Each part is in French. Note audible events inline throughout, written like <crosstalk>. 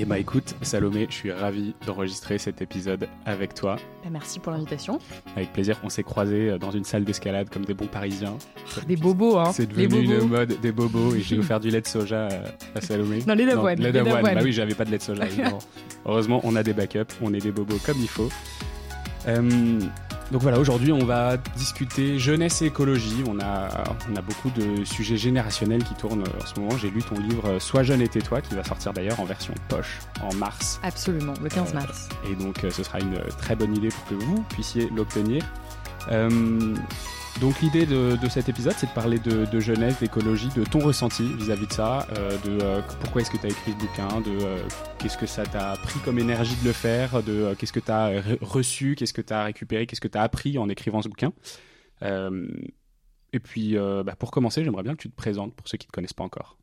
Et bah écoute, Salomé, je suis ravi d'enregistrer cet épisode avec toi. Bah, merci pour l'invitation. Avec plaisir, on s'est croisés euh, dans une salle d'escalade comme des bons parisiens. Des bobos, hein. C'est devenu une mode des bobos et j'ai offert du lait de soja à Salomé. Non, lait d'avoine. Lait d'avoine, bah oui, j'avais pas de lait de soja, évidemment. <laughs> Heureusement, on a des backups, on est des bobos comme il faut. Euh, donc voilà, aujourd'hui on va discuter jeunesse et écologie. On a, on a beaucoup de sujets générationnels qui tournent en ce moment. J'ai lu ton livre Sois jeune et tais-toi qui va sortir d'ailleurs en version poche en mars. Absolument, le 15 mars. et donc euh, ce sera une très bonne idée pour que vous puissiez l'obtenir. Euh, donc l'idée de, cet épisode, c'est de parler de, jeunesse, d'écologie, de ton ressenti vis-à-vis de ça, euh, de euh, pourquoi est-ce que tu as écrit ce bouquin, de euh, qu'est-ce que ça t'a pris comme énergie de le faire, de qu'est-ce que tu as reçu, qu'est-ce que tu as récupéré, qu'est-ce que tu as appris en écrivant ce bouquin. et puis bah, pour commencer, j'aimerais bien que tu te présentes pour ceux qui ne te connaissent pas encore.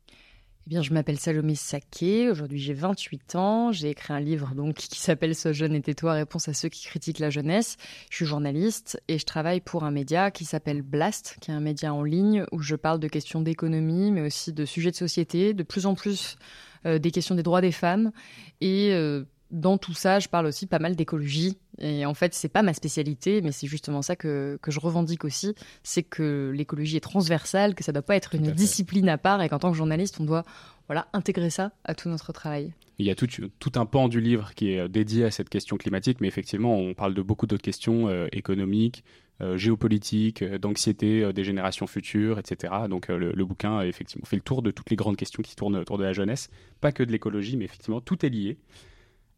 Eh bien, je m'appelle Salomé Saké. Aujourd'hui, j'ai 28 ans. J'ai écrit un livre donc <laughs> qui s'appelle Ce jeune et tais-toi, réponse à ceux qui critiquent la jeunesse. Je suis journaliste et je travaille pour un média qui s'appelle Blast, qui est un média en ligne où je parle de questions d'économie, mais aussi de sujets de société, de plus en plus euh, des questions des droits des femmes et euh, dans tout ça, je parle aussi pas mal d'écologie. Et en fait, c'est pas ma spécialité, mais c'est justement ça que, que je revendique aussi. C'est que l'écologie est transversale, que ça doit pas être une discipline à part et qu'en tant que journaliste, on doit voilà, intégrer ça à tout notre travail. Il y a tout, tout un pan du livre qui est dédié à cette question climatique, mais effectivement, on parle de beaucoup d'autres questions euh, économiques, euh, géopolitiques, euh, d'anxiété des générations futures, etc. Donc le, le, bouquin, effectivement, fait le tour de toutes les grandes questions qui tournent autour de la jeunesse. Pas que de l'écologie, mais effectivement, tout est lié.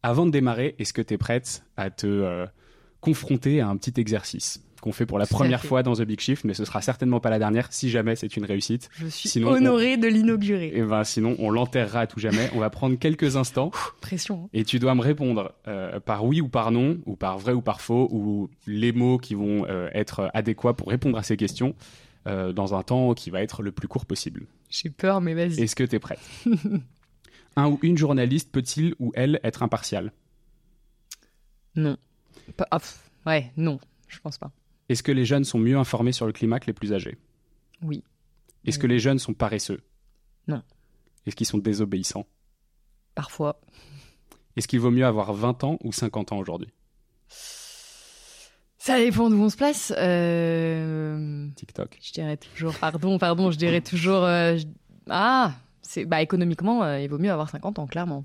Avant de démarrer, est-ce que tu es prête à te euh, confronter à un petit exercice qu'on fait pour la première fois dans The Big Shift, mais ce sera certainement pas la dernière si jamais c'est une réussite. Je suis sinon, honoré de l'inaugurer. Et eh ben sinon on l'enterrera à tout jamais. on va prendre quelques instants. pression. Hein. Et tu dois me répondre euh, par oui ou par non, ou par vrai ou par faux, ou les mots qui vont euh, être adéquats pour répondre à ces questions dans un temps qui va être le plus court possible. J'ai peur, mais vas-y. Est-ce que tu es prête? <laughs> un ou une journaliste peut-il ou elle être impartial? Non. Ah, ouais, non, je pense pas. Est-ce que les jeunes sont mieux informés sur le climat que les plus âgés? Oui. Est-ce que les jeunes sont paresseux? Non. Est-ce qu'ils sont désobéissants? Parfois. Est-ce qu'il vaut mieux avoir 20 ans ou 50 ans aujourd'hui? Ça dépend d'où on se place. Euh, TikTok. Je dirais toujours, pardon, pardon, je dirais toujours. Euh, ah, c'est bah, économiquement, euh, il vaut mieux avoir 50 ans, clairement.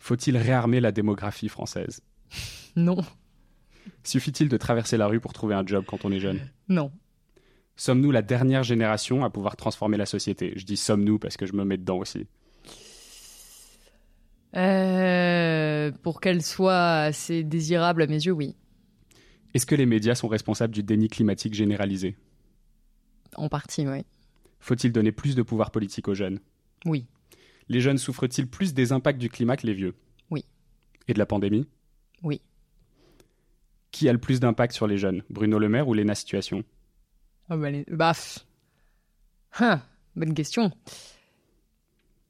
Faut-il réarmer la démographie française? <laughs> Non. Suffit-il de traverser la rue pour trouver un job quand on est jeune? Non. Sommes-nous la dernière génération à pouvoir transformer la société? Je dis sommes-nous parce que je me mets dedans aussi. Euh, pour qu'elle soit assez désirable à mes yeux, oui. Est-ce que les médias sont responsables du déni climatique généralisé? En partie, oui. Faut-il donner plus de pouvoir politique aux jeunes? Oui. Les jeunes souffrent-ils plus des impacts du climat que les vieux? Oui. Et de la pandémie? Oui. Qui a le plus d'impact sur les jeunes? Bruno Le Maire ou Léna Situation? Oh bah, les... Baf. Hein, bonne question.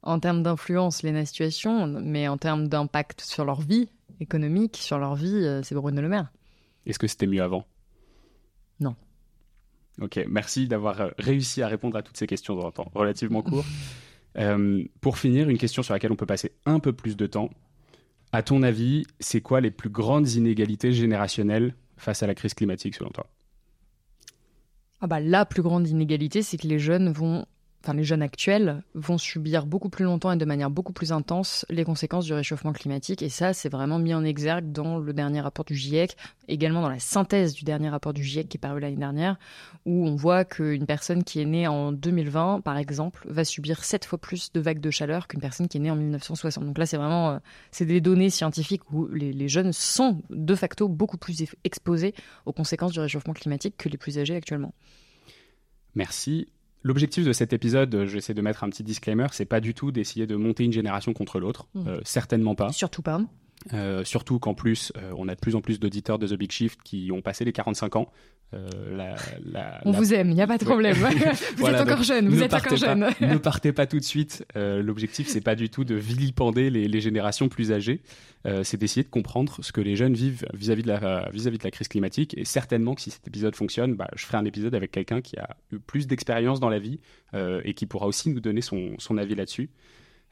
En termes d'influence, Léna Situation, mais en termes d'impact sur leur vie économique, sur leur vie, euh, c'est Bruno Le Maire. Est-ce que c'était mieux avant? Non. Ok, merci d'avoir euh, réussi à répondre à toutes ces questions dans un temps relativement court. <laughs> Euh, pour finir, une question sur laquelle on peut passer un peu plus de temps. À ton avis, c'est quoi les plus grandes inégalités générationnelles face à la crise climatique selon toi? Ah bah, La plus grande inégalité, c'est que les jeunes vont enfin les jeunes actuels vont subir beaucoup plus longtemps et de manière beaucoup plus intense les conséquences du réchauffement climatique. Et ça, c'est vraiment mis en exergue dans le dernier rapport du GIEC, également dans la synthèse du dernier rapport du GIEC qui est paru l'année dernière, où on voit qu'une personne qui est née en 2020, par exemple, va subir sept fois plus de vagues de chaleur qu'une personne qui est née en 1960. Donc là, c'est vraiment, euh, c'est des données scientifiques où les, les jeunes sont de facto beaucoup plus exposés aux conséquences du réchauffement climatique que les plus âgés actuellement. Merci. L'objectif de cet épisode, j'essaie de mettre un petit disclaimer, c'est pas du tout d'essayer de monter une génération contre l'autre, mmh. euh, certainement pas. Surtout pas. Euh, surtout qu'en plus, euh, on a de plus en plus d'auditeurs de The Big Shift qui ont passé les 45 ans. On vous aime, il n'y a pas de problème. <laughs> vous êtes encore jeune, vous êtes encore jeune. ne partez pas tout de suite. L'objectif, c'est pas du tout de vilipender les, générations plus âgées. c'est d'essayer de comprendre ce que les jeunes vivent vis-à-vis de, la, vis -vis de la crise climatique. Et certainement que si cet épisode fonctionne, bah, je ferai un épisode avec quelqu'un qui a eu plus d'expérience dans la vie et qui pourra aussi nous donner son, son avis là-dessus.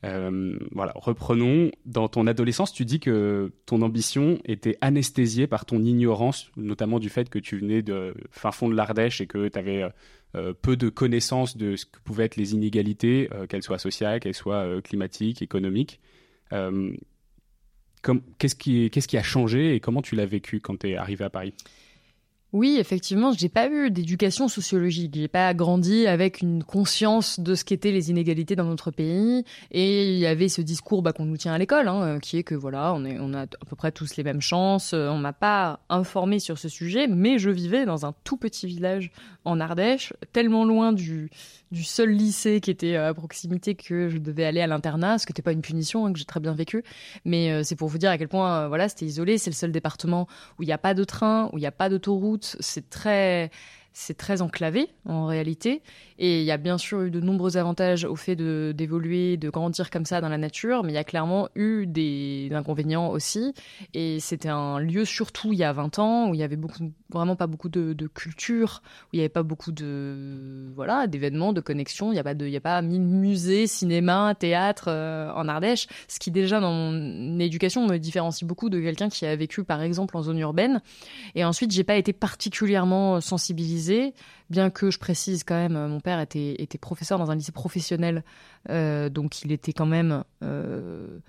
Euh, voilà, reprenons. Dans ton adolescence, tu dis que ton ambition était anesthésiée par ton ignorance, notamment du fait que tu venais de fin fond de l'Ardèche et que tu avais euh, peu de connaissances de ce que pouvaient être les inégalités, euh, qu'elles soient sociales, qu'elles soient climatiques, économiques. Qu'est-ce qui, qui, a changé et comment tu l'as vécu quand tu es arrivé à Paris? Oui, effectivement, j'ai pas eu d'éducation sociologique. J'ai pas grandi avec une conscience de ce qu'étaient les inégalités dans notre pays. Et il y avait ce discours bah, qu'on nous tient à l'école, hein, qui est que voilà, on, est, on a à peu près tous les mêmes chances. On m'a pas informé sur ce sujet, mais je vivais dans un tout petit village en Ardèche, tellement loin du, du seul lycée qui était à proximité que je devais aller à l'internat, ce qui n'était pas une punition, hein, que j'ai très bien vécu. Mais euh, c'est pour vous dire à quel point, euh, voilà, c'était isolé. C'est le seul département où il n'y a pas de train, où il n'y a pas d'autoroute. C'est très c'est très enclavé en réalité. Et il y a bien sûr eu de nombreux avantages au fait d'évoluer, de, grandir comme ça dans la nature, mais il y a clairement eu des inconvénients aussi. Et c'était un lieu, surtout il y a 20 ans, où il y avait vraiment pas beaucoup de, culture, où il n'y avait pas beaucoup de voilà d'événements, de connexions. Il n'y a pas de, il mille musées, cinéma, théâtre euh, en Ardèche, ce qui déjà dans mon éducation me différencie beaucoup de quelqu'un qui a vécu par exemple en zone urbaine. Et ensuite, j'ai pas été particulièrement sensibilisée bien que je précise quand même, mon père était, était professeur dans un lycée professionnel, euh, donc il était quand même euh,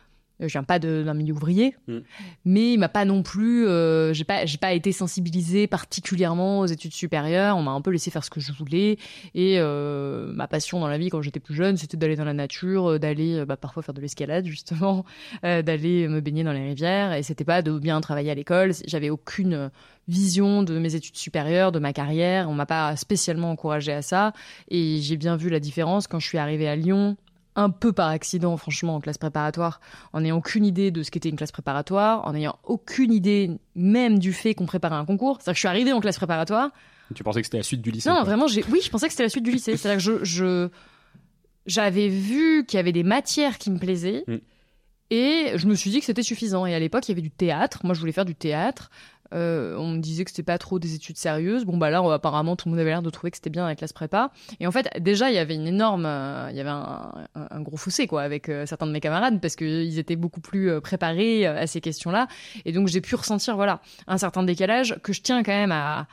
je viens pas d'un milieu ouvrier, mm. mais il m'a pas non plus, euh, j'ai pas, j'ai pas été sensibilisée particulièrement aux études supérieures. On m'a un peu laissé faire ce que je voulais. Et euh, ma passion dans la vie quand j'étais plus jeune, c'était d'aller dans la nature, euh, d'aller bah, parfois faire de l'escalade justement, <laughs> d'aller me baigner dans les rivières. Et c'était pas de bien travailler à l'école. J'avais aucune vision de mes études supérieures, de ma carrière. On m'a pas spécialement encouragée à ça. Et j'ai bien vu la différence quand je suis arrivée à Lyon un peu par accident, franchement, en classe préparatoire, en n'ayant aucune idée de ce qu'était une classe préparatoire, en n'ayant aucune idée même du fait qu'on préparait un concours. C'est-à-dire que je suis arrivée en classe préparatoire. Tu pensais que c'était la suite du lycée Non, vraiment, oui, je pensais que c'était la suite du lycée. C'est-à-dire que je, j'avais vu qu'il y avait des matières qui me plaisaient. Mm. Et je me suis dit que c'était suffisant. Et à l'époque, il y avait du théâtre. Moi, je voulais faire du théâtre. Euh, on me disait que c'était pas trop des études sérieuses. Bon, bah là, apparemment, tout le monde avait l'air de trouver que c'était bien avec classe prépa. Et en fait, déjà, il y avait une énorme, euh, il y avait un, gros fossé, quoi, avec euh, certains de mes camarades, parce qu'ils étaient beaucoup plus préparés à ces questions-là. Et donc, j'ai pu ressentir, voilà, un certain décalage que je tiens quand même à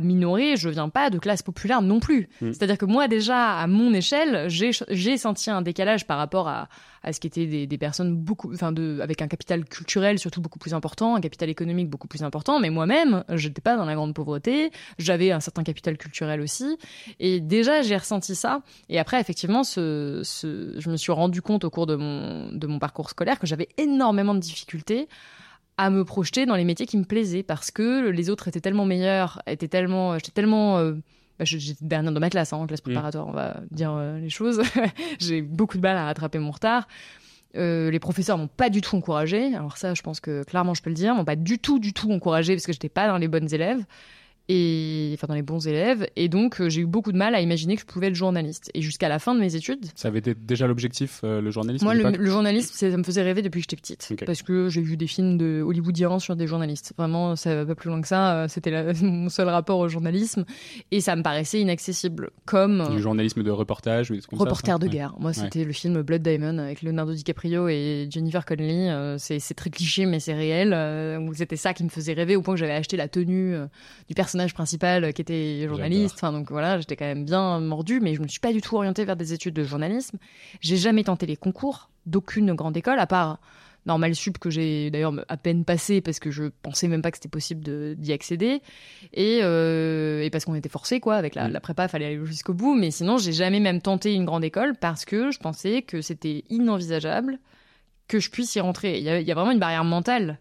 minorer, je viens pas de classe populaire non plus. Mm. C'est-à-dire que moi, déjà, à mon échelle, j'ai senti un décalage par rapport à, à ce qui était des, des personnes beaucoup, enfin, de, avec un capital culturel surtout beaucoup plus important, un capital économique beaucoup plus important. Mais moi-même, j'étais pas dans la grande pauvreté, j'avais un certain capital culturel aussi. Et déjà, j'ai ressenti ça. Et après, effectivement, ce, ce, je me suis rendu compte au cours de mon, de mon parcours scolaire que j'avais énormément de difficultés à me projeter dans les métiers qui me plaisaient parce que les autres étaient tellement meilleurs, étaient tellement, j'étais tellement, euh, bah, j'étais dernière de ma classe, hein, en classe mm. préparatoire, on va dire euh, les choses. <laughs> j'ai beaucoup de mal à rattraper mon retard. Euh, les professeurs m'ont pas du tout encouragé. Alors ça, je pense que clairement, je peux le dire, m'ont pas du tout, du tout encouragé parce que j'étais pas dans les bonnes élèves et enfin dans les bons élèves. Et donc euh, j'ai eu beaucoup de mal à imaginer que je pouvais être journaliste. Et jusqu'à la fin de mes études ça avait été déjà l'objectif euh, le journalisme moi le, journalisme ça me faisait rêver depuis que j'étais petite. Parce que j'ai vu des films de hollywoodiens sur des journalistes. Vraiment ça va pas plus loin que ça. Euh, c'était <laughs> mon seul rapport au journalisme. Et ça me paraissait inaccessible. Comme du journalisme de reportage ou des comme reporter de guerre. Moi c'était le film Blood Diamond avec Leonardo DiCaprio et Jennifer Connelly. C'est très cliché mais c'est réel. C'était ça qui me faisait rêver au point que j'avais acheté la tenue du personnage personnage principal qui était journaliste. Enfin, donc voilà, j'étais quand même bien mordu, mais je me suis pas du tout orientée vers des études de journalisme. J'ai jamais tenté les concours d'aucune grande école, à part Normal Sup que j'ai d'ailleurs à peine passé parce que je pensais même pas que c'était possible d'y accéder. Et, euh, et parce qu'on était forcé quoi avec la, la prépa fallait aller jusqu'au bout. Mais sinon j'ai jamais même tenté une grande école parce que je pensais que c'était inenvisageable que je puisse y rentrer. Il y, il y a vraiment une barrière mentale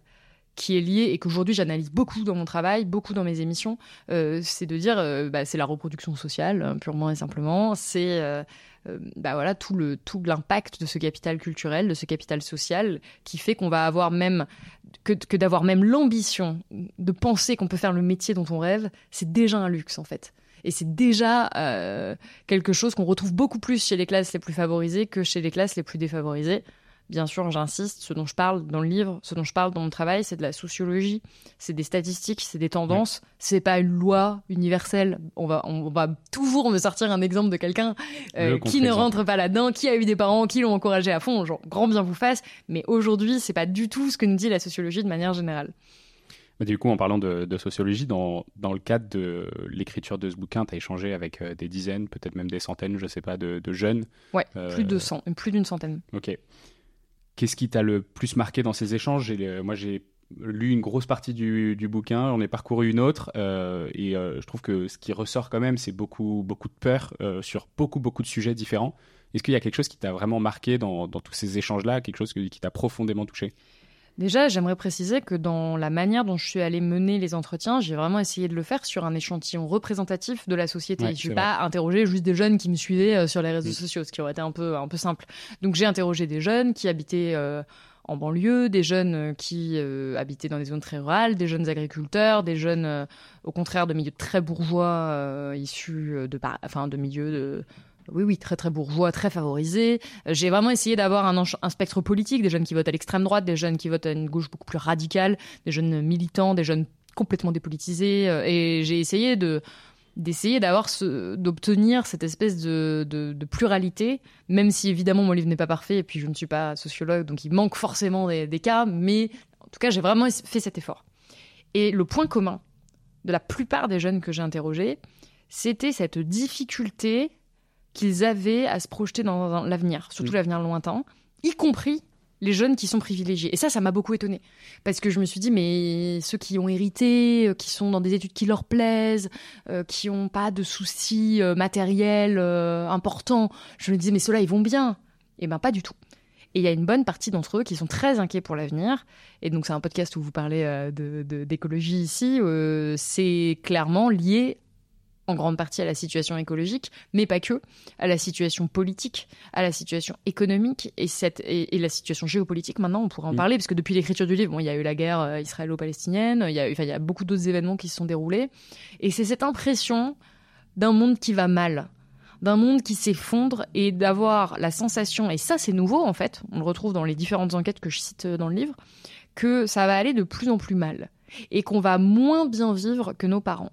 qui est lié et qu'aujourd'hui j'analyse beaucoup dans mon travail, beaucoup dans mes émissions, euh, c'est de dire euh, bah, c'est la reproduction sociale hein, purement et simplement, c'est euh, bah voilà tout le tout l'impact de ce capital culturel, de ce capital social qui fait qu'on va avoir même que, d'avoir même l'ambition de penser qu'on peut faire le métier dont on rêve, c'est déjà un luxe en fait. Et c'est déjà euh, quelque chose qu'on retrouve beaucoup plus chez les classes les plus favorisées que chez les classes les plus défavorisées. Bien sûr, j'insiste, ce dont je parle dans le livre, ce dont je parle dans mon travail, c'est de la sociologie, c'est des statistiques, c'est des tendances, c'est pas une loi universelle. On va, on va toujours me sortir un exemple de quelqu'un euh, qui ne rentre pas là-dedans, qui a eu des parents qui l'ont encouragé à fond, genre grand bien vous fasse. Mais aujourd'hui, c'est pas du tout ce que nous dit la sociologie de manière générale. Mais du coup, en parlant de, sociologie, dans, dans, le cadre de l'écriture de ce bouquin, tu as échangé avec euh, des dizaines, peut-être même des centaines, je sais pas, de, jeunes. Ouais, plus de cent, plus d'une centaine. Ok. Qu'est-ce qui t'a le plus marqué dans ces échanges? Moi, j'ai lu une grosse partie du, bouquin, j'en ai parcouru une autre, euh, et euh, je trouve que ce qui ressort quand même, c'est beaucoup, beaucoup de peur euh, sur beaucoup, beaucoup de sujets différents. Est-ce qu'il y a quelque chose qui t'a vraiment marqué dans tous ces échanges-là, quelque chose qui t'a profondément touché? Déjà, j'aimerais préciser que dans la manière dont je suis allée mener les entretiens, j'ai vraiment essayé de le faire sur un échantillon représentatif de la société. je ne vais pas interroger juste des jeunes qui me suivaient euh, sur les réseaux mm. sociaux, ce qui aurait été un peu, un peu simple. Donc j'ai interrogé des jeunes qui habitaient euh, en banlieue, des jeunes euh, qui habitaient dans des zones très rurales, des jeunes agriculteurs, des jeunes, au contraire, de milieux très bourgeois, issus de, enfin, de milieux de oui, oui, très très bourgeois, très favorisé. Euh, j'ai vraiment essayé d'avoir un, spectre politique, des jeunes qui votent à l'extrême droite, des jeunes qui votent à une gauche beaucoup plus radicale, des jeunes militants, des jeunes complètement dépolitisés. Euh, et j'ai essayé de d'essayer d'avoir d'obtenir cette espèce de, pluralité, même si évidemment mon livre n'est pas parfait et puis je ne suis pas sociologue, donc il manque forcément des cas, mais en tout cas j'ai vraiment fait cet effort. Et le point commun de la plupart des jeunes que j'ai interrogés, c'était cette difficulté qu'ils avaient à se projeter dans l'avenir, surtout mm. l'avenir lointain, y compris les jeunes qui sont privilégiés. Et ça, ça m'a beaucoup étonnée. Parce que je me suis dit, mais ceux qui ont hérité, euh, qui sont dans des études qui leur plaisent, euh, qui n'ont pas de soucis euh, matériels importants, je me disais, mais ceux-là, ils vont bien. Eh bien, pas du tout. Et il y a une bonne partie d'entre eux qui sont très inquiets pour l'avenir. Et donc, c'est un podcast où vous parlez d'écologie ici. c'est clairement lié en grande partie à la situation écologique, mais pas que, à la situation politique, à la situation économique et, cette, et, la situation géopolitique. Maintenant, on pourrait en parler, parce que depuis l'écriture du livre, bon, il y a eu la guerre euh, israélo-palestinienne, il y, a, il y a beaucoup d'autres événements qui se sont déroulés. Et c'est cette impression d'un monde qui va mal, d'un monde qui s'effondre et d'avoir la sensation, et ça c'est nouveau en fait, on le retrouve dans les différentes enquêtes que je cite dans le livre, que ça va aller de plus en plus mal et qu'on va moins bien vivre que nos parents.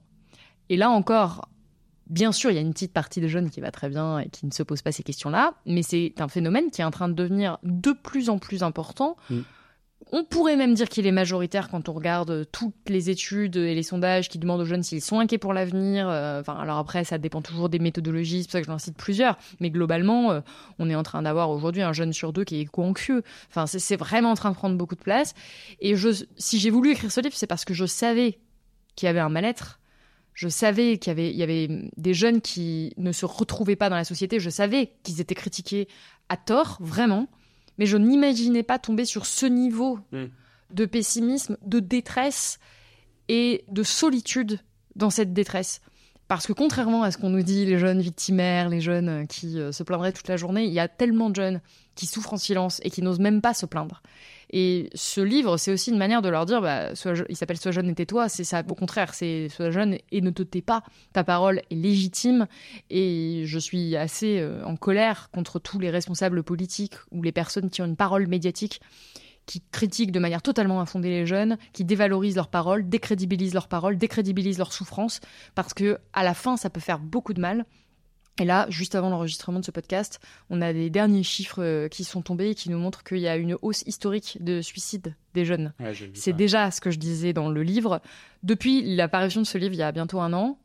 Et là encore, bien sûr, il y a une petite partie de jeunes qui va très bien et qui ne se pose pas ces questions-là, mais c'est un phénomène qui est en train de devenir de plus en plus important. Mm. On pourrait même dire qu'il est majoritaire quand on regarde toutes les études et les sondages qui demandent aux jeunes s'ils sont inquiets pour l'avenir. Euh, enfin, alors après, ça dépend toujours des méthodologies, c'est pour ça que j'en cite plusieurs. Mais globalement, euh, on est en train d'avoir aujourd'hui un jeune sur deux qui est éco-anxieux. Enfin, c'est vraiment en train de prendre beaucoup de place. Et je, si j'ai voulu écrire ce livre, c'est parce que je savais qu'il y avait un mal-être je savais qu'il y avait, des jeunes qui ne se retrouvaient pas dans la société. Je savais qu'ils étaient critiqués à tort, vraiment. Mais je n'imaginais pas tomber sur ce niveau hmm. de pessimisme, de détresse et de solitude dans cette détresse. Parce que contrairement à ce qu'on nous dit, les jeunes victimaires, les jeunes qui euh, se plaindraient toute la journée, il y a tellement de jeunes qui souffrent en silence et qui n'osent même pas se plaindre. Et ce livre, c'est aussi une manière de leur dire, bah, il s'appelle Sois jeune et tais-toi, c'est ça, au contraire, c'est Sois jeune et ne te tais pas, ta parole est légitime. Et je suis assez euh, en colère contre tous les responsables politiques ou les personnes qui ont une parole médiatique qui critiquent de manière totalement infondée les jeunes, qui dévalorisent leurs paroles, décrédibilisent leurs paroles, décrédibilisent leurs souffrances, parce que à la fin, ça peut faire beaucoup de mal. Et là, juste avant l'enregistrement de ce podcast, on a des derniers chiffres euh, qui sont tombés et qui nous montrent qu'il y a une hausse historique de suicide des jeunes. c'est déjà ce que je disais dans le livre. Depuis l'apparition de ce livre il y a bientôt un an,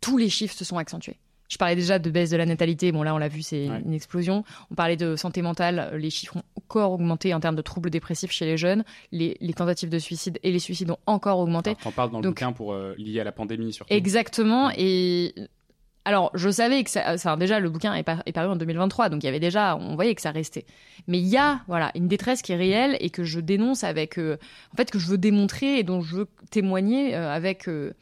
tous les chiffres se sont accentués. Je parlais déjà de baisse de la natalité, bon là on l'a vu, c'est une explosion. On parlait de santé mentale, les chiffres ont encore augmenté en termes de troubles dépressifs chez les jeunes. Les, tentatives de suicide et les suicides ont encore augmenté. On parle dans le bouquin pour euh, lié à la pandémie surtout. Exactement, et alors, je savais que ça, déjà le bouquin est, paru en 2023, donc il y avait déjà, on voyait que ça restait. Mais il y a, voilà, une détresse qui est réelle et que je dénonce avec, euh, en fait, que je veux démontrer et dont je veux témoigner euh, avec, euh,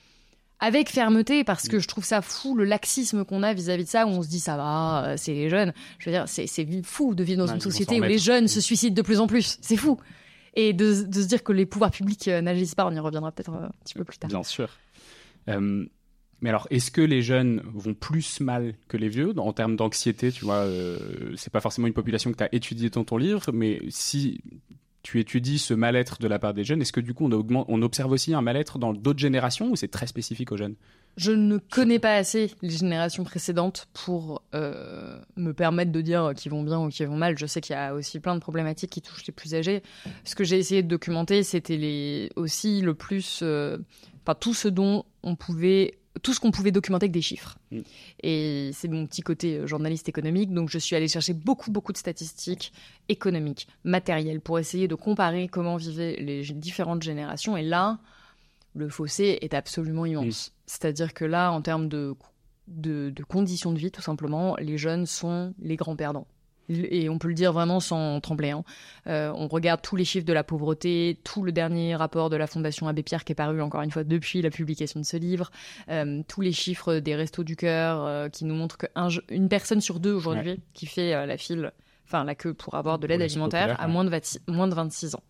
avec fermeté parce que je trouve ça fou le laxisme qu'on a vis-à-vis de ça où on se dit ça va, c'est les jeunes. Je veux dire, c'est fou de vivre dans une société où les jeunes se suicident de plus en plus. C'est fou. Et de, se dire que les pouvoirs publics n'agissent pas, on y reviendra peut-être un petit peu plus tard. Bien sûr. Mais alors, est-ce que les jeunes vont plus mal que les vieux en termes d'anxiété Tu vois, c'est pas forcément une population que tu as étudiée dans ton livre, mais si tu étudies ce mal-être de la part des jeunes, est-ce que du coup on, on observe aussi un mal-être dans d'autres générations ou c'est très spécifique aux jeunes? Je ne connais pas assez les générations précédentes pour euh, me permettre de dire qu'ils vont bien ou qu'ils vont mal. Je sais qu'il y a aussi plein de problématiques qui touchent les plus âgés. Ce que j'ai essayé de documenter, c'était aussi le plus, euh, enfin tout ce dont on pouvait tout ce qu'on pouvait documenter avec des chiffres. Mm. Et c'est mon petit côté euh, journaliste économique, donc je suis allée chercher beaucoup, beaucoup de statistiques économiques, matérielles, pour essayer de comparer comment vivaient les différentes générations. Et là, le fossé est absolument immense. Mm. C'est-à-dire que là, en termes de, de conditions de vie, tout simplement, les jeunes sont les grands perdants et on peut le dire vraiment sans trembler. Hein. Euh, on regarde tous les chiffres de la pauvreté, tout le dernier rapport de la Fondation Abbé Pierre qui est paru encore une fois depuis la publication de ce livre, euh, tous les chiffres des restos du cœur euh, qui nous montrent qu'une personne sur deux aujourd'hui qui fait la file, enfin la queue pour avoir de l'aide alimentaire a moins, de moins de 26 ans.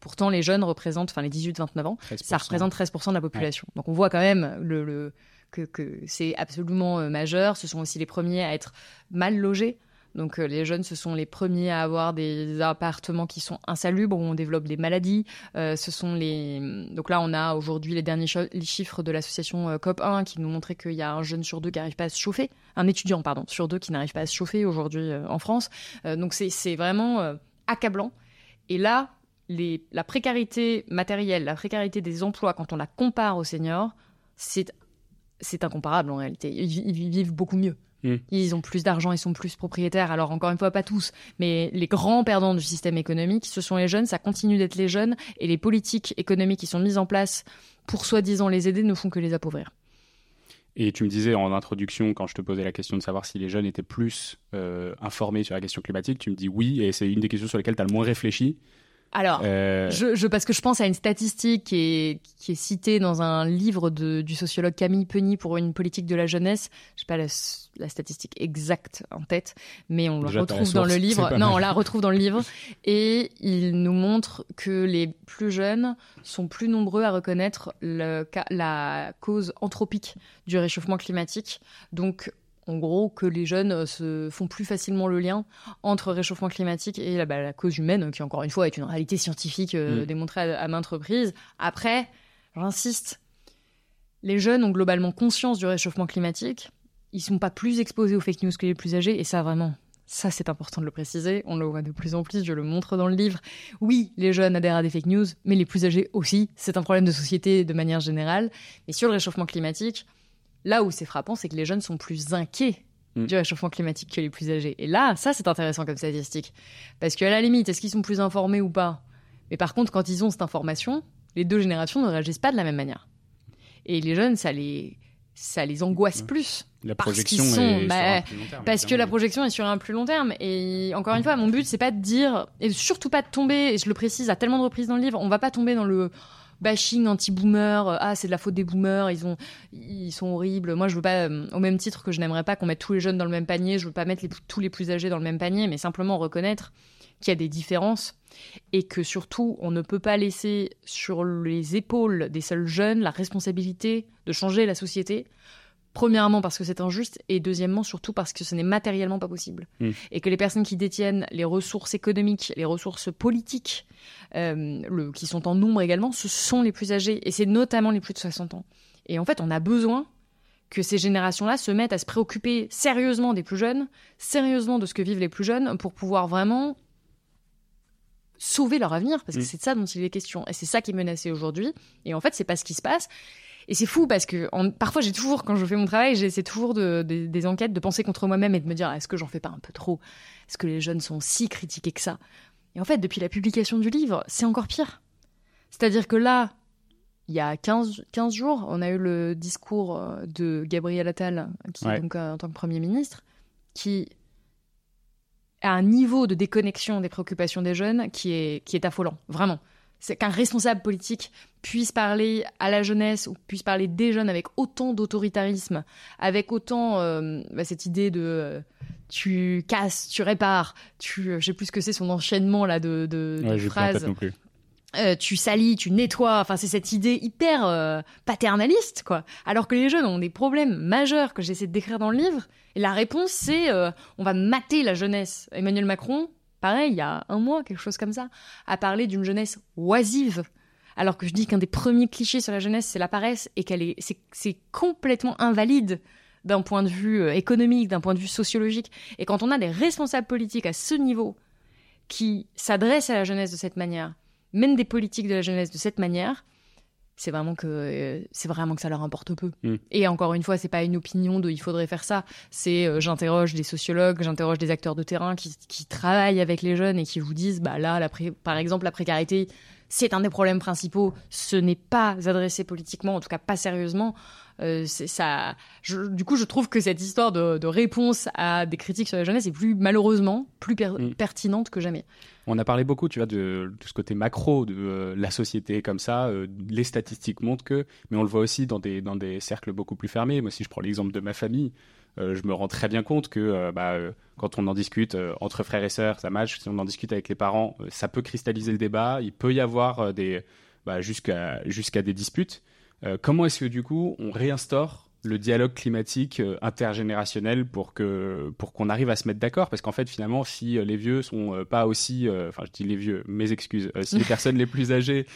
Pourtant, les jeunes représentent, enfin les 18-29 ans, ça représente 13% de la population. Donc on voit quand même le, que, que c'est absolument majeur. Ce sont aussi les premiers à être mal logés. Donc euh, les jeunes, ce sont les premiers à avoir des appartements qui sont insalubres, où on développe des maladies. Euh, ce sont les... Donc là, on a aujourd'hui les derniers chiffres de l'association euh, COP1 qui nous montraient qu'il y a un jeune sur deux qui n'arrive pas à se chauffer, un étudiant, pardon, sur deux qui n'arrive pas à se chauffer aujourd'hui en France. donc c'est vraiment accablant. Et là, les... la précarité matérielle, la précarité des emplois, quand on la compare aux seniors, c'est incomparable en réalité. ils vivent beaucoup mieux. Hmm. Ils ont plus d'argent, ils sont plus propriétaires. Alors encore une fois, pas tous, mais les grands perdants du système économique, ce sont les jeunes, ça continue d'être les jeunes, et les politiques économiques qui sont mises en place pour soi-disant les aider ne font que les appauvrir. Et tu me disais en introduction, quand je te posais la question de savoir si les jeunes étaient plus euh, informés sur la question climatique, tu me dis oui, et c'est une des questions sur lesquelles tu as le moins réfléchi. Alors, euh, je, parce que je pense à une statistique qui est, qui est citée dans un livre de, du sociologue Camille Penny pour une politique de la jeunesse. Je sais pas la, la statistique exacte en tête, mais on la retrouve dans le livre. Non, on la retrouve dans le livre. <laughs> Et il nous montre que les plus jeunes sont plus nombreux à reconnaître le, la cause anthropique du réchauffement climatique. Donc, en gros, que les jeunes euh, se font plus facilement le lien entre réchauffement climatique et la, bah, cause humaine, qui encore une fois est une réalité scientifique euh, mm. démontrée à, maintes reprises. Après, j'insiste, les jeunes ont globalement conscience du réchauffement climatique. Ils sont pas plus exposés aux fake news que les plus âgés, et ça vraiment, ça c'est important de le préciser. On le voit de plus en plus, je le montre dans le livre. Oui, les jeunes adhèrent à des fake news, mais les plus âgés aussi. C'est un problème de société de manière générale. Mais sur le réchauffement climatique, Là où c'est frappant, c'est que les jeunes sont plus inquiets mm. du réchauffement climatique que les plus âgés. Et là, ça, c'est intéressant comme statistique. Parce qu'à la limite, est-ce qu'ils sont plus informés ou pas? Mais par contre, quand ils ont cette information, les deux générations ne réagissent pas de la même manière. Et les jeunes, ça les, ça les angoisse plus. La projection est sur bah, un plus long terme, parce que la projection est sur un plus long terme. Et encore une fois, mon but, c'est pas de dire, et surtout pas de tomber, et je le précise à tellement de reprises dans le livre, on va pas tomber dans le bashing anti-boomer, euh, ah c'est de la faute des boomers, ils ils sont horribles. Moi je veux pas euh, au même titre que je n'aimerais pas qu'on mette tous les jeunes dans le même panier, je veux pas mettre tous les plus âgés dans le même panier, mais simplement reconnaître qu'il y a des différences et que surtout on ne peut pas laisser sur les épaules des seuls jeunes la responsabilité de changer la société. Premièrement parce que c'est injuste et deuxièmement surtout parce que ce n'est matériellement pas possible. Mm. Et que les personnes qui détiennent les ressources économiques, les ressources politiques, euh, le, qui sont en nombre également, ce sont les plus âgés et c'est notamment les plus de 60 ans. Et en fait, on a besoin que ces générations-là se mettent à se préoccuper sérieusement des plus jeunes, sérieusement de ce que vivent les plus jeunes, pour pouvoir vraiment sauver leur avenir, parce que mm. c'est de ça dont il est question. Et c'est ça qui est menacé aujourd'hui. Et en fait, c'est pas ce qui se passe. Et c'est fou parce que parfois j'ai toujours, quand je fais mon travail, j'essaie toujours de, des enquêtes de penser contre moi-même et de me dire est-ce que j'en fais pas un peu trop? Est-ce que les jeunes sont si critiqués que ça? Et en fait, depuis la publication du livre, c'est encore pire. C'est-à-dire que là, il y a 15, 15 jours, on a eu le discours euh, de Gabriel Attal, qui est donc euh, en tant que Premier ministre, qui a un niveau de déconnexion des préoccupations des jeunes qui est, qui est affolant, vraiment qu'un responsable politique puisse parler à la jeunesse ou puisse parler des jeunes avec autant d'autoritarisme, avec autant euh, bah, cette idée de euh, tu casses, tu répares, tu, euh, je sais plus ce que c'est son enchaînement là de, de, phrases. euh, tu salis, tu nettoies. Enfin, c'est cette idée hyper euh, paternaliste, quoi. Alors que les jeunes ont des problèmes majeurs que j'essaie de décrire dans le livre. Et la réponse, c'est euh, on va mater la jeunesse. Emmanuel Macron, pareil, il y a un mois, quelque chose comme ça, a parlé d'une jeunesse oisive. Alors que je dis qu'un des premiers clichés sur la jeunesse, c'est la paresse et qu'elle est, c'est complètement invalide d'un point de vue économique, d'un point de vue sociologique. Et quand on a des responsables politiques à ce niveau qui s'adressent à la jeunesse de cette manière, mènent des politiques de la jeunesse de cette manière, c'est vraiment que euh, c'est vraiment que ça leur importe peu. Mm. Et encore une fois, c'est pas une opinion de il faudrait faire ça. C'est euh, j'interroge des sociologues, j'interroge des acteurs de terrain qui, qui, travaillent avec les jeunes et qui vous disent bah là, la par exemple, la précarité, c'est un des problèmes principaux. Ce n'est pas adressé politiquement, en tout cas pas sérieusement. Euh, ça, du coup, je trouve que cette histoire de, réponse à des critiques sur la jeunesse est plus malheureusement plus mm. pertinente que jamais. On a parlé beaucoup, tu vois, de, ce côté macro de euh, la société comme ça. Euh, les statistiques montrent que, mais on le voit aussi dans des, dans des cercles beaucoup plus fermés. Moi, si je prends l'exemple de ma famille, euh, je me rends très bien compte que bah, quand on en discute entre frères et sœurs, ça match. Si on en discute avec les parents, ça peut cristalliser le débat. Il peut y avoir des, bah, jusqu'à jusqu'à des disputes. comment est-ce que du coup on réinstaure le dialogue climatique euh, intergénérationnel pour que pour qu'on arrive à se mettre d'accord parce qu'en fait finalement si euh, les vieux sont euh, pas aussi enfin je dis les vieux mes excuses si les <laughs> personnes les plus âgées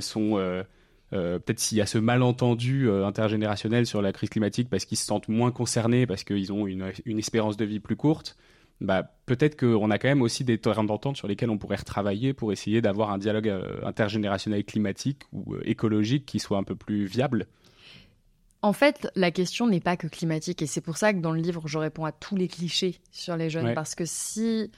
sont peut-être s'il y a ce malentendu intergénérationnel sur la crise climatique parce qu'ils se sentent moins concernés parce qu'ils ont une, une, espérance de vie plus courte bah, peut-être qu'on a quand même aussi des terrains d'entente sur lesquels on pourrait retravailler pour essayer d'avoir un dialogue intergénérationnel climatique ou écologique qui soit un peu plus viable. En fait, la question n'est pas que climatique, et c'est pour ça que dans le livre, je réponds à tous les clichés sur les jeunes, parce que si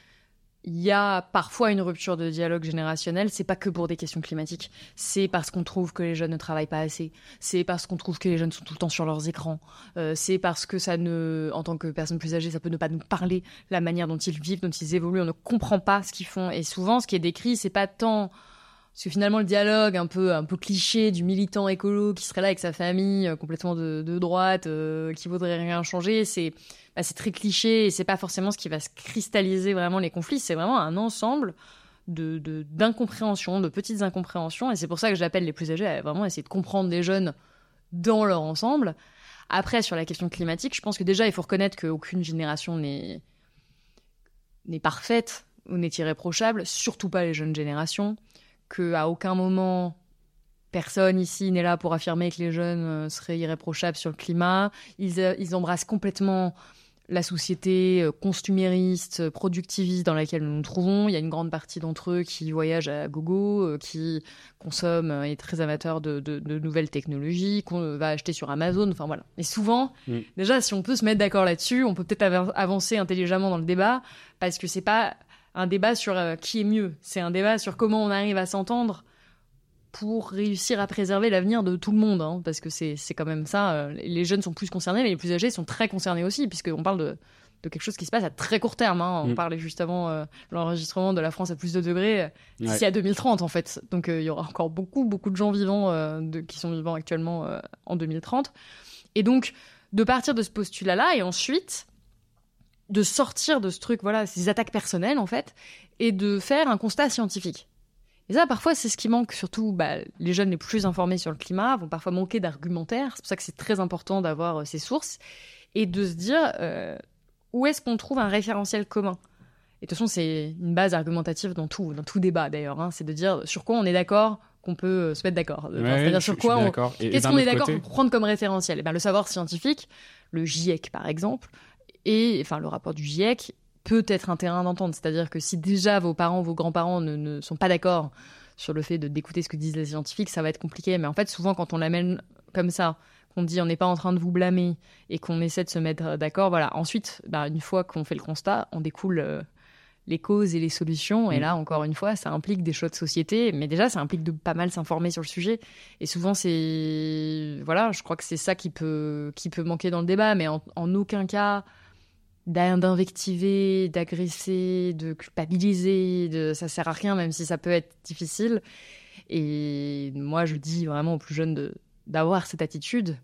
il y a parfois une rupture de dialogue générationnel, c'est pas que pour des questions climatiques. C'est parce qu'on trouve que les jeunes ne travaillent pas assez. C'est parce qu'on trouve que les jeunes sont tout le temps sur leurs écrans. Euh, c'est parce que ça ne, en tant que personne plus âgée, ça peut ne pas nous parler la manière dont ils vivent, dont ils évoluent. On ne comprend pas ce qu'ils font. Et souvent, ce qui est décrit, c'est pas tant parce que finalement, le dialogue un peu, cliché du militant écolo qui serait là avec sa famille, euh, complètement de, droite, euh, qui voudrait rien changer, c'est bah, c'est très cliché et c'est pas forcément ce qui va se cristalliser vraiment les conflits. C'est vraiment un ensemble d'incompréhensions, de, petites incompréhensions. Et c'est pour ça que j'appelle les plus âgés à vraiment essayer de comprendre les jeunes dans leur ensemble. Après, sur la question climatique, je pense que déjà, il faut reconnaître qu'aucune génération n'est parfaite ou n'est irréprochable, surtout pas les jeunes générations qu'à aucun moment personne ici n'est là pour affirmer que les jeunes euh, seraient irréprochables sur le climat. Ils, euh, ils embrassent complètement la société euh, consumériste, productiviste dans laquelle nous nous trouvons. Il y a une grande partie d'entre eux qui voyagent à gogo, qui consomment et très amateurs de, nouvelles technologies, qu'on va acheter sur Amazon. Enfin voilà. Et souvent, mm. déjà, si on peut se mettre d'accord là-dessus, on peut peut-être avancer intelligemment dans le débat, parce que c'est pas un débat sur euh, qui est mieux. C'est un débat sur comment on arrive à s'entendre pour réussir à préserver l'avenir de tout le monde. Hein, parce que c'est quand même ça. Euh, les jeunes sont plus concernés, mais les plus âgés sont très concernés aussi, puisqu'on parle de, de, quelque chose qui se passe à très court terme. Hein. On mm. parlait juste avant euh, l'enregistrement de la France à plus de degrés d'ici à 2030, en fait. Donc il y aura encore beaucoup, beaucoup de gens vivants de, qui sont vivants actuellement en 2030. Et donc, de partir de ce postulat-là, et ensuite de sortir de ce truc, voilà, ces attaques personnelles en fait, et de faire un constat scientifique. Et ça, parfois, c'est ce qui manque, surtout bah, les jeunes les plus informés sur le climat vont parfois manquer d'argumentaire. C'est pour ça que c'est très important d'avoir euh, ces sources et de se dire euh, où est-ce qu'on trouve un référentiel commun? Et de toute façon, c'est une base argumentative dans tout, dans tout débat d'ailleurs. Hein. c'est de dire sur quoi on est d'accord qu'on peut euh, se mettre d'accord. C'est-à-dire sur quoi on... Qu'est-ce qu'on est d'accord pour prendre comme référentiel? Et eh bien, Le savoir scientifique, le GIEC par exemple, et enfin le rapport du GIEC peut être un terrain d'entente. C'est-à-dire que si déjà vos parents, vos grands-parents ne, sont pas d'accord sur le fait d'écouter ce que disent les scientifiques, ça va être compliqué. Mais en fait, souvent quand on l'amène comme ça, qu'on dit on n'est pas en train de vous blâmer et qu'on essaie de se mettre d'accord, voilà. Ensuite, bah, une fois qu'on fait le constat, on découle euh, les causes et les solutions. Et mm. là, encore une fois, ça implique des choix de société, mais déjà, ça implique de pas mal s'informer sur le sujet. Et souvent, c'est voilà, je crois que c'est ça qui peut qui peut manquer dans le débat, mais en aucun cas d'invectiver, d'agresser, de culpabiliser, de... ça sert à rien, même si ça peut être difficile. Et moi, je dis vraiment aux plus jeunes de d'avoir cette attitude.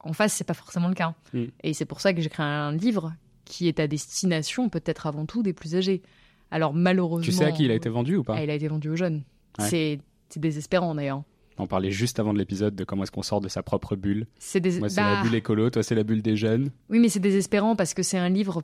En face, c'est pas forcément le cas. Mm. Et c'est pour ça que j'écris un livre qui est à destination, peut-être avant tout, des plus âgés. Alors malheureusement. Tu sais à qui il a été vendu ou pas? Ah, Il a été vendu aux jeunes. C'est C'est désespérant d'ailleurs. On parlait juste avant de l'épisode de comment est-ce qu'on sort de sa propre bulle. C'est des... Moi, c'est la bah, bulle écolo, toi, c'est la bulle des jeunes. Oui, mais c'est désespérant parce que c'est un livre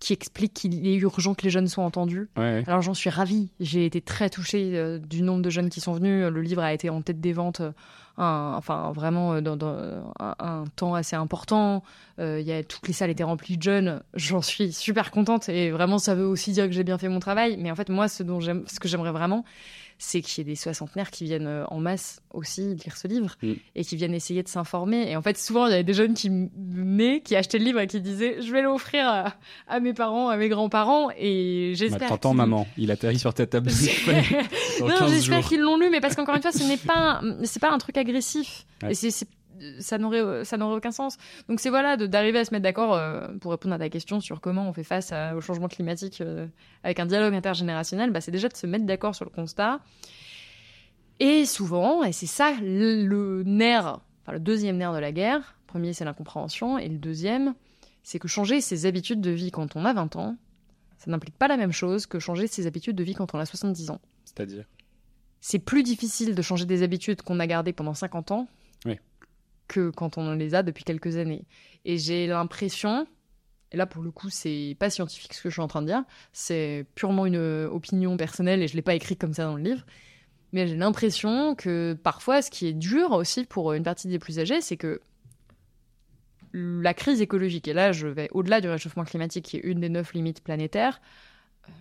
qui explique qu'il est urgent que les jeunes soient entendus. Ouais. Alors j'en suis ravie. J'ai été très touchée euh, du nombre de jeunes qui sont venus. Le livre a été en tête des ventes, euh, un- enfin vraiment euh, dans, dans un, un temps assez important. Y a, toutes les salles étaient remplies de jeunes. J'en suis super contente et vraiment ça veut aussi dire que j'ai bien fait mon travail. Mais en fait moi, ce dont j'aime, ce que j'aimerais vraiment, c'est qu'il y ait des soixantenaires qui viennent euh, en masse aussi lire ce livre Mm. et qui viennent essayer de s'informer. Et en fait souvent il y avait des jeunes qui venaient, qui achetaient le livre et qui disaient je vais l'offrir à, à mes parents, à mes grands-parents et Bah, j'espère. T'entends, qu'ils- maman, il atterrit sur ta table <laughs> <laughs> non, 15 j'espère qu'ils l'ont lu, mais parce qu'encore une fois, ce n'est pas, un- c'est pas un truc agressif. Ouais. Et c'est, c'est- ça n'aurait, ça n'aurait aucun sens. Donc c'est voilà, d'arriver à se mettre d'accord euh, pour répondre à ta question sur comment on fait face à- au changement climatique euh, avec un dialogue intergénérationnel. Bah, c'est déjà de se mettre d'accord sur le constat. Et souvent, et c'est ça le, le nerf, enfin le deuxième nerf de la guerre. Le premier, c'est l'incompréhension, et le deuxième, c'est que changer ses habitudes de vie quand on a 20 ans, ça n'implique pas la même chose que changer ses habitudes de vie quand on a 70 ans C'est-à-dire? C'est plus difficile de changer des habitudes qu'on a gardées pendant 50 ans Oui. Que quand on les a depuis quelques années. Et j'ai l'impression, et là pour le coup c'est pas scientifique ce que je suis en train de dire, c'est purement une euh, opinion personnelle et je l'ai pas écrit comme ça dans le livre, mais j'ai l'impression que parfois ce qui est dur aussi pour une partie des plus âgés, c'est que la crise écologique, et là je vais au-delà du réchauffement climatique qui est une des neuf limites planétaires, euh,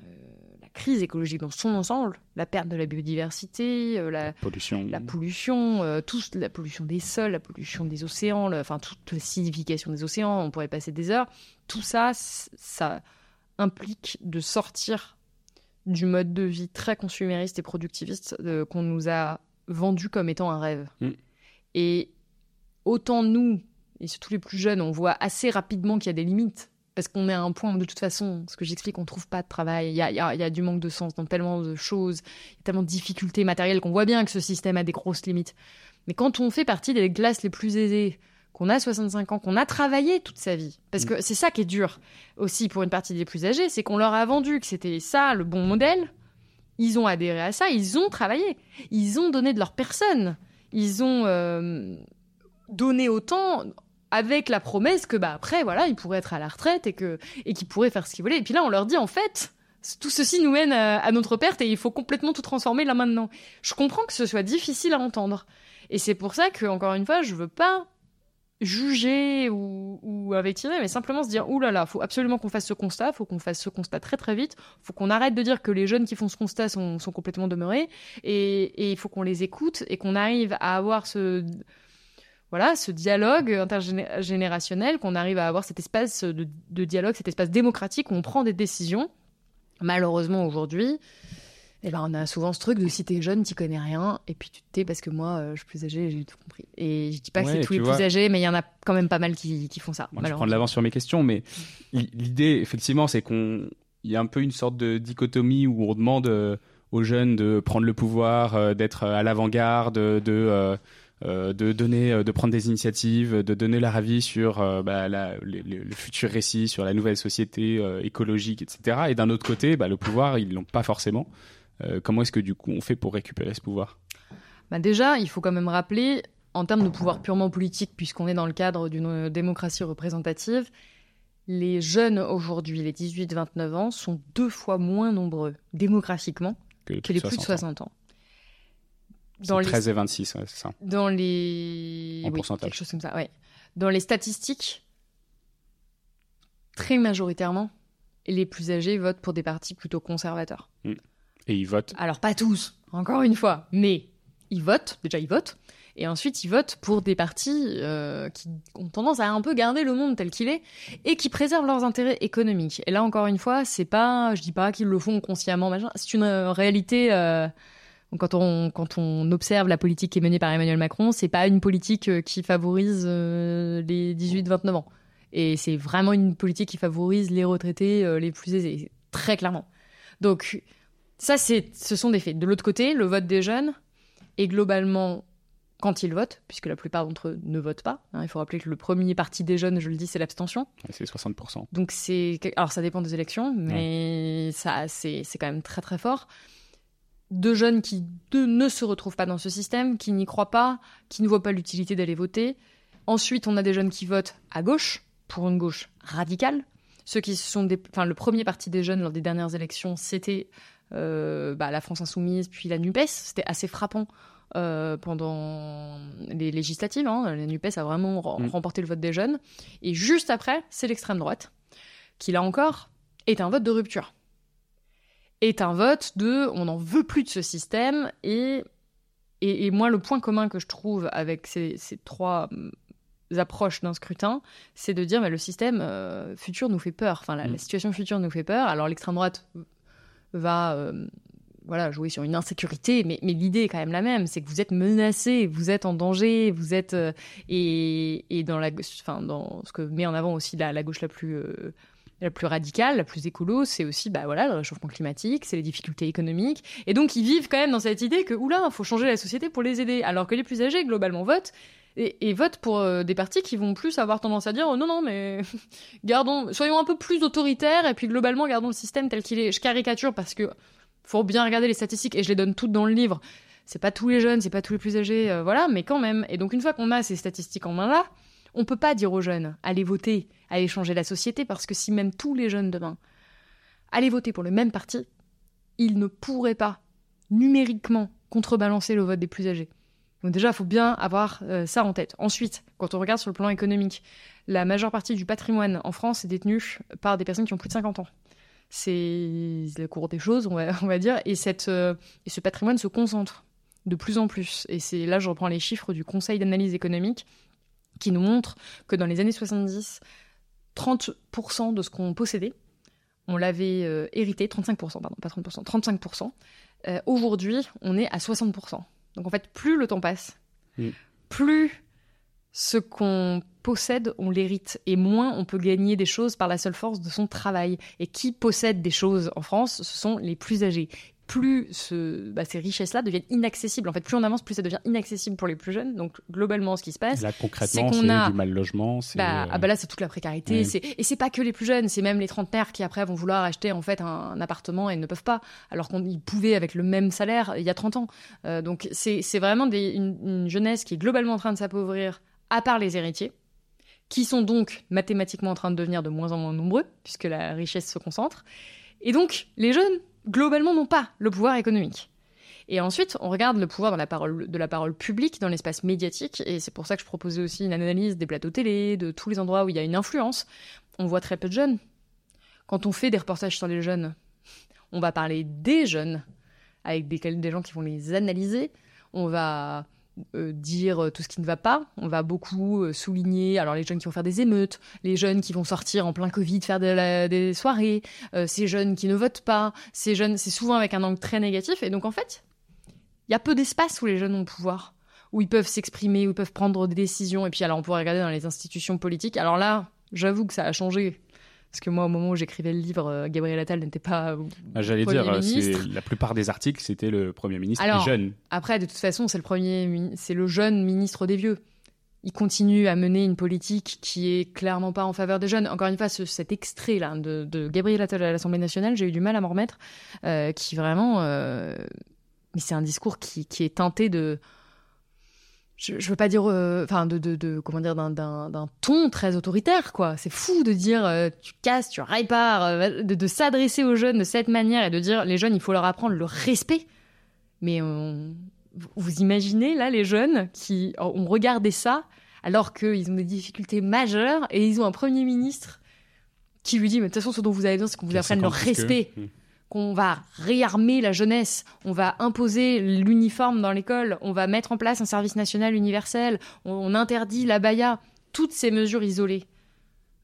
crise écologique dans son ensemble, la perte de la biodiversité, euh, la, Pollution. la pollution, euh, tout, la pollution des sols, la pollution des océans, le- enfin toute la acidification des océans, on pourrait passer des heures. Tout ça, ça implique de sortir du mode de vie très consumériste et productiviste euh, qu'on nous a vendu comme étant un rêve. Mm. Et autant nous, et surtout les plus jeunes, on voit assez rapidement qu'il y a des limites. Parce qu'on est à un point où, de toute façon, ce que j'explique, on trouve pas de travail. Il y a, il y a- il y a du manque de sens dans tellement de choses, il y a tellement de difficultés matérielles qu'on voit bien que ce système a des grosses limites. Mais quand on fait partie des classes les plus aisées, qu'on a 65 ans, qu'on a travaillé toute sa vie, parce que c'est ça qui est dur aussi pour une partie des plus âgés, c'est qu'on leur a vendu que c'était ça le bon modèle. Ils ont adhéré à ça, ils ont travaillé, ils ont donné de leur personne, ils ont euh, donné autant avec la promesse que bah après voilà ils pourraient être à la retraite et que et qu'ils pourraient faire ce qu'ils voulaient. Et puis là on leur dit en fait tout ceci nous mène à, à notre perte et il faut complètement tout transformer là maintenant. Je comprends que ce soit difficile à entendre et c'est pour ça que encore une fois je veux pas juger ou, ou invectiver, mais simplement se dire ouh là là, faut absolument qu'on fasse ce constat, faut qu'on fasse ce constat très très vite, faut qu'on arrête de dire que les jeunes qui font ce constat sont, sont complètement demeurés et il faut qu'on les écoute et qu'on arrive à avoir ce voilà ce dialogue intergénérationnel, qu'on arrive à avoir cet espace de, de dialogue, cet espace démocratique où on prend des décisions. Malheureusement aujourd'hui, eh ben, on a souvent ce truc de si t'es jeune, t'y connais rien, et puis tu te tais parce que moi, euh, je suis plus âgée, j'ai tout compris. Et je dis pas que Ouais, c'est tous les vois. plus âgés, mais il y en a quand même pas mal qui, qui font ça. Je prends de l'avance sur mes questions, mais l'idée, effectivement, c'est qu'on. Il y a un peu une sorte de dichotomie où on demande euh, aux jeunes de prendre le pouvoir, euh, d'être à l'avant-garde, de, euh, de donner, euh, de prendre des initiatives, de donner leur avis sur euh, bah, la- le, futur récit, sur la nouvelle société euh, écologique, etc. Et d'un autre côté, bah, le pouvoir, ils l'ont pas forcément. Comment est-ce que du coup on fait pour récupérer ce pouvoir? Bah déjà, il faut quand même rappeler, en termes de pouvoir purement politique, puisqu'on est dans le cadre d'une démocratie représentative, les jeunes aujourd'hui, les 18-29 ans, sont deux fois moins nombreux démographiquement que, que les plus de 60 ans. Dans les, 13 et 26, ouais, c'est ça. dans les... En oui, pourcentage. quelque chose comme ça, ouais. Dans les statistiques, très majoritairement, les plus âgés votent pour des partis plutôt conservateurs. Et ils votent. Alors pas tous, encore une fois, mais ils votent, déjà ils votent, et ensuite ils votent pour des partis euh, qui ont tendance à un peu garder le monde tel qu'il est et qui préservent leurs intérêts économiques. Et là encore une fois, c'est pas, je dis pas qu'ils le font consciemment, c'est une euh, réalité. euh, quand on, quand on observe la politique qui est menée par Emmanuel Macron, c'est pas une politique euh, qui favorise euh, les 18-29 ans. Et c'est vraiment une politique qui favorise les retraités euh, les plus aisés, très clairement. Donc, ça, c'est, ce sont des faits. De l'autre côté, le vote des jeunes est globalement, quand ils votent, puisque la plupart d'entre eux ne votent pas, hein, il faut rappeler que le premier parti des jeunes, je le dis, c'est l'abstention. C'est 60%. Donc c'est alors ça dépend des élections, mais ça c'est c'est quand même très très fort. De jeunes qui ne se retrouvent pas dans ce système, qui n'y croient pas, qui ne voient pas l'utilité d'aller voter. Ensuite, on a des jeunes qui votent à gauche, pour une gauche radicale. Ceux qui sont des, enfin, le premier parti des jeunes lors des dernières élections, c'était euh, bah, la France insoumise, puis la Nupes. C'était assez frappant euh, pendant les législatives. Hein. La Nupes a vraiment mm. remporté le vote des jeunes. Et juste après, c'est l'extrême droite, qui là encore est un vote de rupture est un vote de on n'en veut plus de ce système et, et, moi le point commun que je trouve avec ces, trois mm, approches d'un scrutin, c'est de dire mais le système euh, futur nous fait peur, enfin la, mm. situation future nous fait peur. Alors l'extrême droite va euh, voilà jouer sur une insécurité, mais, mais l'idée est quand même la même, c'est que vous êtes menacé, vous êtes en danger, vous êtes euh, et, et, dans la enfin dans ce que met en avant aussi la, la gauche la plus la plus radicale, la plus écolo, c'est aussi bah voilà le réchauffement climatique, c'est les difficultés économiques, et donc ils vivent quand même dans cette idée que oula, faut changer la société pour les aider, alors que les plus âgés globalement votent et, votent pour euh, des partis qui vont plus avoir tendance à dire oh, non non mais <laughs> gardons, soyons un peu plus autoritaires et puis globalement gardons le système tel qu'il est. Je caricature parce que faut bien regarder les statistiques et je les donne toutes dans le livre. C'est pas tous les jeunes, c'est pas tous les plus âgés, euh, voilà, mais quand même. Et donc une fois qu'on a ces statistiques en main là, on peut pas dire aux jeunes allez voter, allez changer la société parce que si même tous les jeunes demain allaient voter pour le même parti, ils ne pourraient pas numériquement contrebalancer le vote des plus âgés. Donc déjà, il faut bien avoir euh, ça en tête. Ensuite, quand on regarde sur le plan économique, la majeure partie du patrimoine en France est détenue par des personnes qui ont plus de 50 ans. C'est la cour des choses, on va, <laughs> dire, euh, et ce patrimoine se concentre de plus en plus. Et c'est là, je reprends les chiffres du Conseil d'analyse économique qui nous montre que dans les années 70, 30% de ce qu'on possédait, on l'avait euh, hérité, 35%, pardon, pas 30%, 35%. Euh, aujourd'hui, on est à 60%. Donc en fait, plus le temps passe, mm. plus ce qu'on possède, on l'hérite, et moins on peut gagner des choses par la seule force de son travail. Et qui possède des choses en France, ce sont les plus âgés plus ce, bah, ces richesses-là deviennent inaccessibles. En fait, plus on avance, plus ça devient inaccessible pour les plus jeunes. Donc, globalement, ce qui se passe, là concrètement, c'est a... du mal logement. Bah, ah bah là, c'est toute la précarité. Et c'est pas que les plus jeunes, c'est même les trentenaires qui après vont vouloir acheter en fait un, appartement et ne peuvent pas, alors qu'ils pouvaient avec le même salaire il y a 30 ans. Euh, donc, c'est vraiment des, une, une jeunesse qui est globalement en train de s'appauvrir, à part les héritiers qui sont donc mathématiquement en train de devenir de moins en moins nombreux, puisque la richesse se concentre. Et donc, les jeunes globalement n'ont pas le pouvoir économique. Et ensuite, on regarde le pouvoir dans la parole, de la parole publique, dans l'espace médiatique, et c'est pour ça que je proposais aussi une analyse des plateaux télé, de tous les endroits où il y a une influence. On voit très peu de jeunes. Quand on fait des reportages sur les jeunes, on va parler des jeunes, avec des, des gens qui vont les analyser. On va euh, dire tout ce qui ne va pas. On va beaucoup euh, souligner alors les jeunes qui vont faire des émeutes, les jeunes qui vont sortir en plein Covid faire des soirées, euh, ces jeunes qui ne votent pas, ces jeunes, c'est souvent avec un angle très négatif. Et donc en fait, il y a peu d'espace où les jeunes ont le pouvoir, où ils peuvent s'exprimer, où ils peuvent prendre des décisions. Et puis alors on pourrait regarder dans les institutions politiques. Alors là, j'avoue que ça a changé parce que moi, au moment où j'écrivais le livre, euh, Gabriel Attal n'était pas. Ah, j'allais dire, euh, la plupart des articles, c'était le Premier ministre Alors, jeune. Après, de toute façon, c'est le, premier, c'est le jeune ministre des vieux. Il continue à mener une politique qui est clairement pas en faveur des jeunes. Encore une fois, cet extrait-là de, Gabriel Attal à l'Assemblée nationale, j'ai eu du mal à m'en remettre, euh, qui vraiment. mais c'est un discours qui, qui est teinté de je, je veux pas dire, euh, enfin, de, de, de, comment dire, d'un ton très autoritaire, quoi. C'est fou de dire, euh, tu casses, tu répares, euh, de, de s'adresser aux jeunes de cette manière et de dire, les jeunes, il faut leur apprendre le respect. Mais vous imaginez, là, les jeunes qui ont regardé ça alors qu'ils ont des difficultés majeures et ils ont un premier ministre qui lui dit, mais de toute façon, ce dont vous avez besoin, c'est qu'on vous apprenne le respect. Hmm qu'on va réarmer la jeunesse, on va imposer l'uniforme dans l'école, on va mettre en place un service national universel, on, interdit la baya, toutes ces mesures isolées.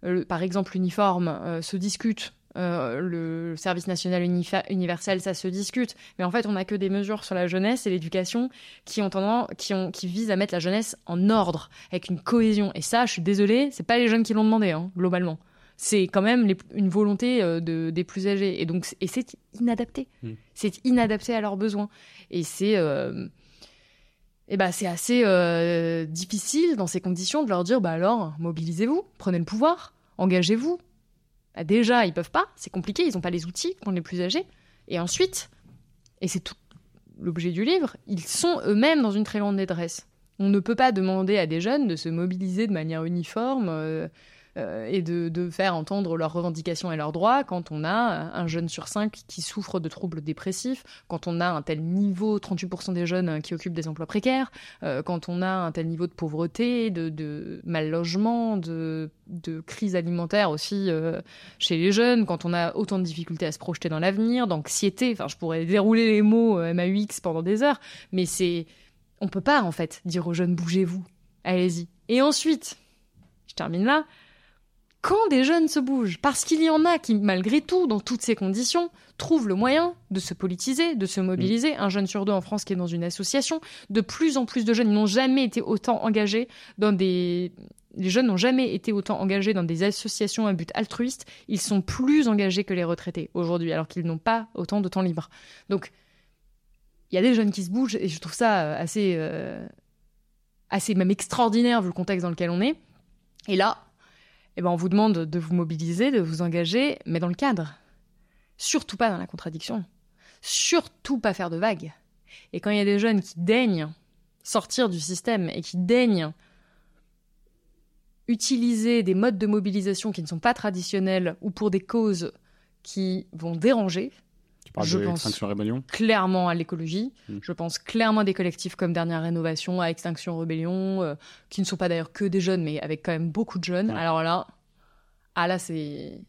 Euh, par exemple, l'uniforme euh, se discute, euh, le service national universel, ça se discute, mais en fait, on n'a que des mesures sur la jeunesse et l'éducation qui ont tendance, qui qui visent à mettre la jeunesse en ordre, avec une cohésion. Et ça, je suis désolée, c'est pas les jeunes qui l'ont demandé, hein, globalement c'est quand même une volonté euh, de, des plus âgés. Et donc, et c'est inadapté. Hmm. C'est inadapté à leurs besoins. Et c'est, euh, et bah, c'est assez euh, difficile dans ces conditions de leur dire, bah alors, mobilisez-vous, prenez le pouvoir, engagez-vous. Bah, déjà, ils peuvent pas, c'est compliqué, ils n'ont pas les outils qu'ont les plus âgés. Et ensuite, et c'est tout, l'objet du livre, ils sont eux-mêmes dans une très grande détresse. On ne peut pas demander à des jeunes de se mobiliser de manière uniforme euh, et de, faire entendre leurs revendications et leurs droits quand on a un jeune sur cinq qui souffre de troubles dépressifs, quand on a un tel niveau, 38% des jeunes qui occupent des emplois précaires, euh, quand on a un tel niveau de pauvreté, de, mal logement, de, crise alimentaire aussi euh, chez les jeunes, quand on a autant de difficultés à se projeter dans l'avenir, d'anxiété, enfin je pourrais dérouler les mots MAUX pendant des heures, mais c'est... On peut pas en fait dire aux jeunes bougez-vous, allez-y. Et ensuite, je termine là, quand des jeunes se bougent, parce qu'il y en a qui, malgré tout, dans toutes ces conditions, trouvent le moyen de se politiser, de se mobiliser. Un jeune sur deux en France qui est dans une association. De plus en plus de jeunes n'ont jamais été autant engagés dans des... Les jeunes n'ont jamais été autant engagés dans des associations à but altruiste. Ils sont plus engagés que les retraités aujourd'hui, alors qu'ils n'ont pas autant de temps libre. Donc, il y a des jeunes qui se bougent, et je trouve ça euh, assez... Euh, assez même extraordinaire vu le contexte dans lequel on est. Et là, eh ben, on vous demande de vous mobiliser, de vous engager, mais dans le cadre. Surtout pas dans la contradiction. Surtout pas faire de vagues. Et quand il y a des jeunes qui daignent sortir du système et qui daignent utiliser des modes de mobilisation qui ne sont pas traditionnels ou pour des causes qui vont déranger, je pense Rébellion clairement à l'écologie. Hmm. Je pense clairement à des collectifs comme Dernière Rénovation, à Extinction Rébellion, euh, qui ne sont pas d'ailleurs que des jeunes, mais avec quand même beaucoup de jeunes. Alors là, ah là, c'est.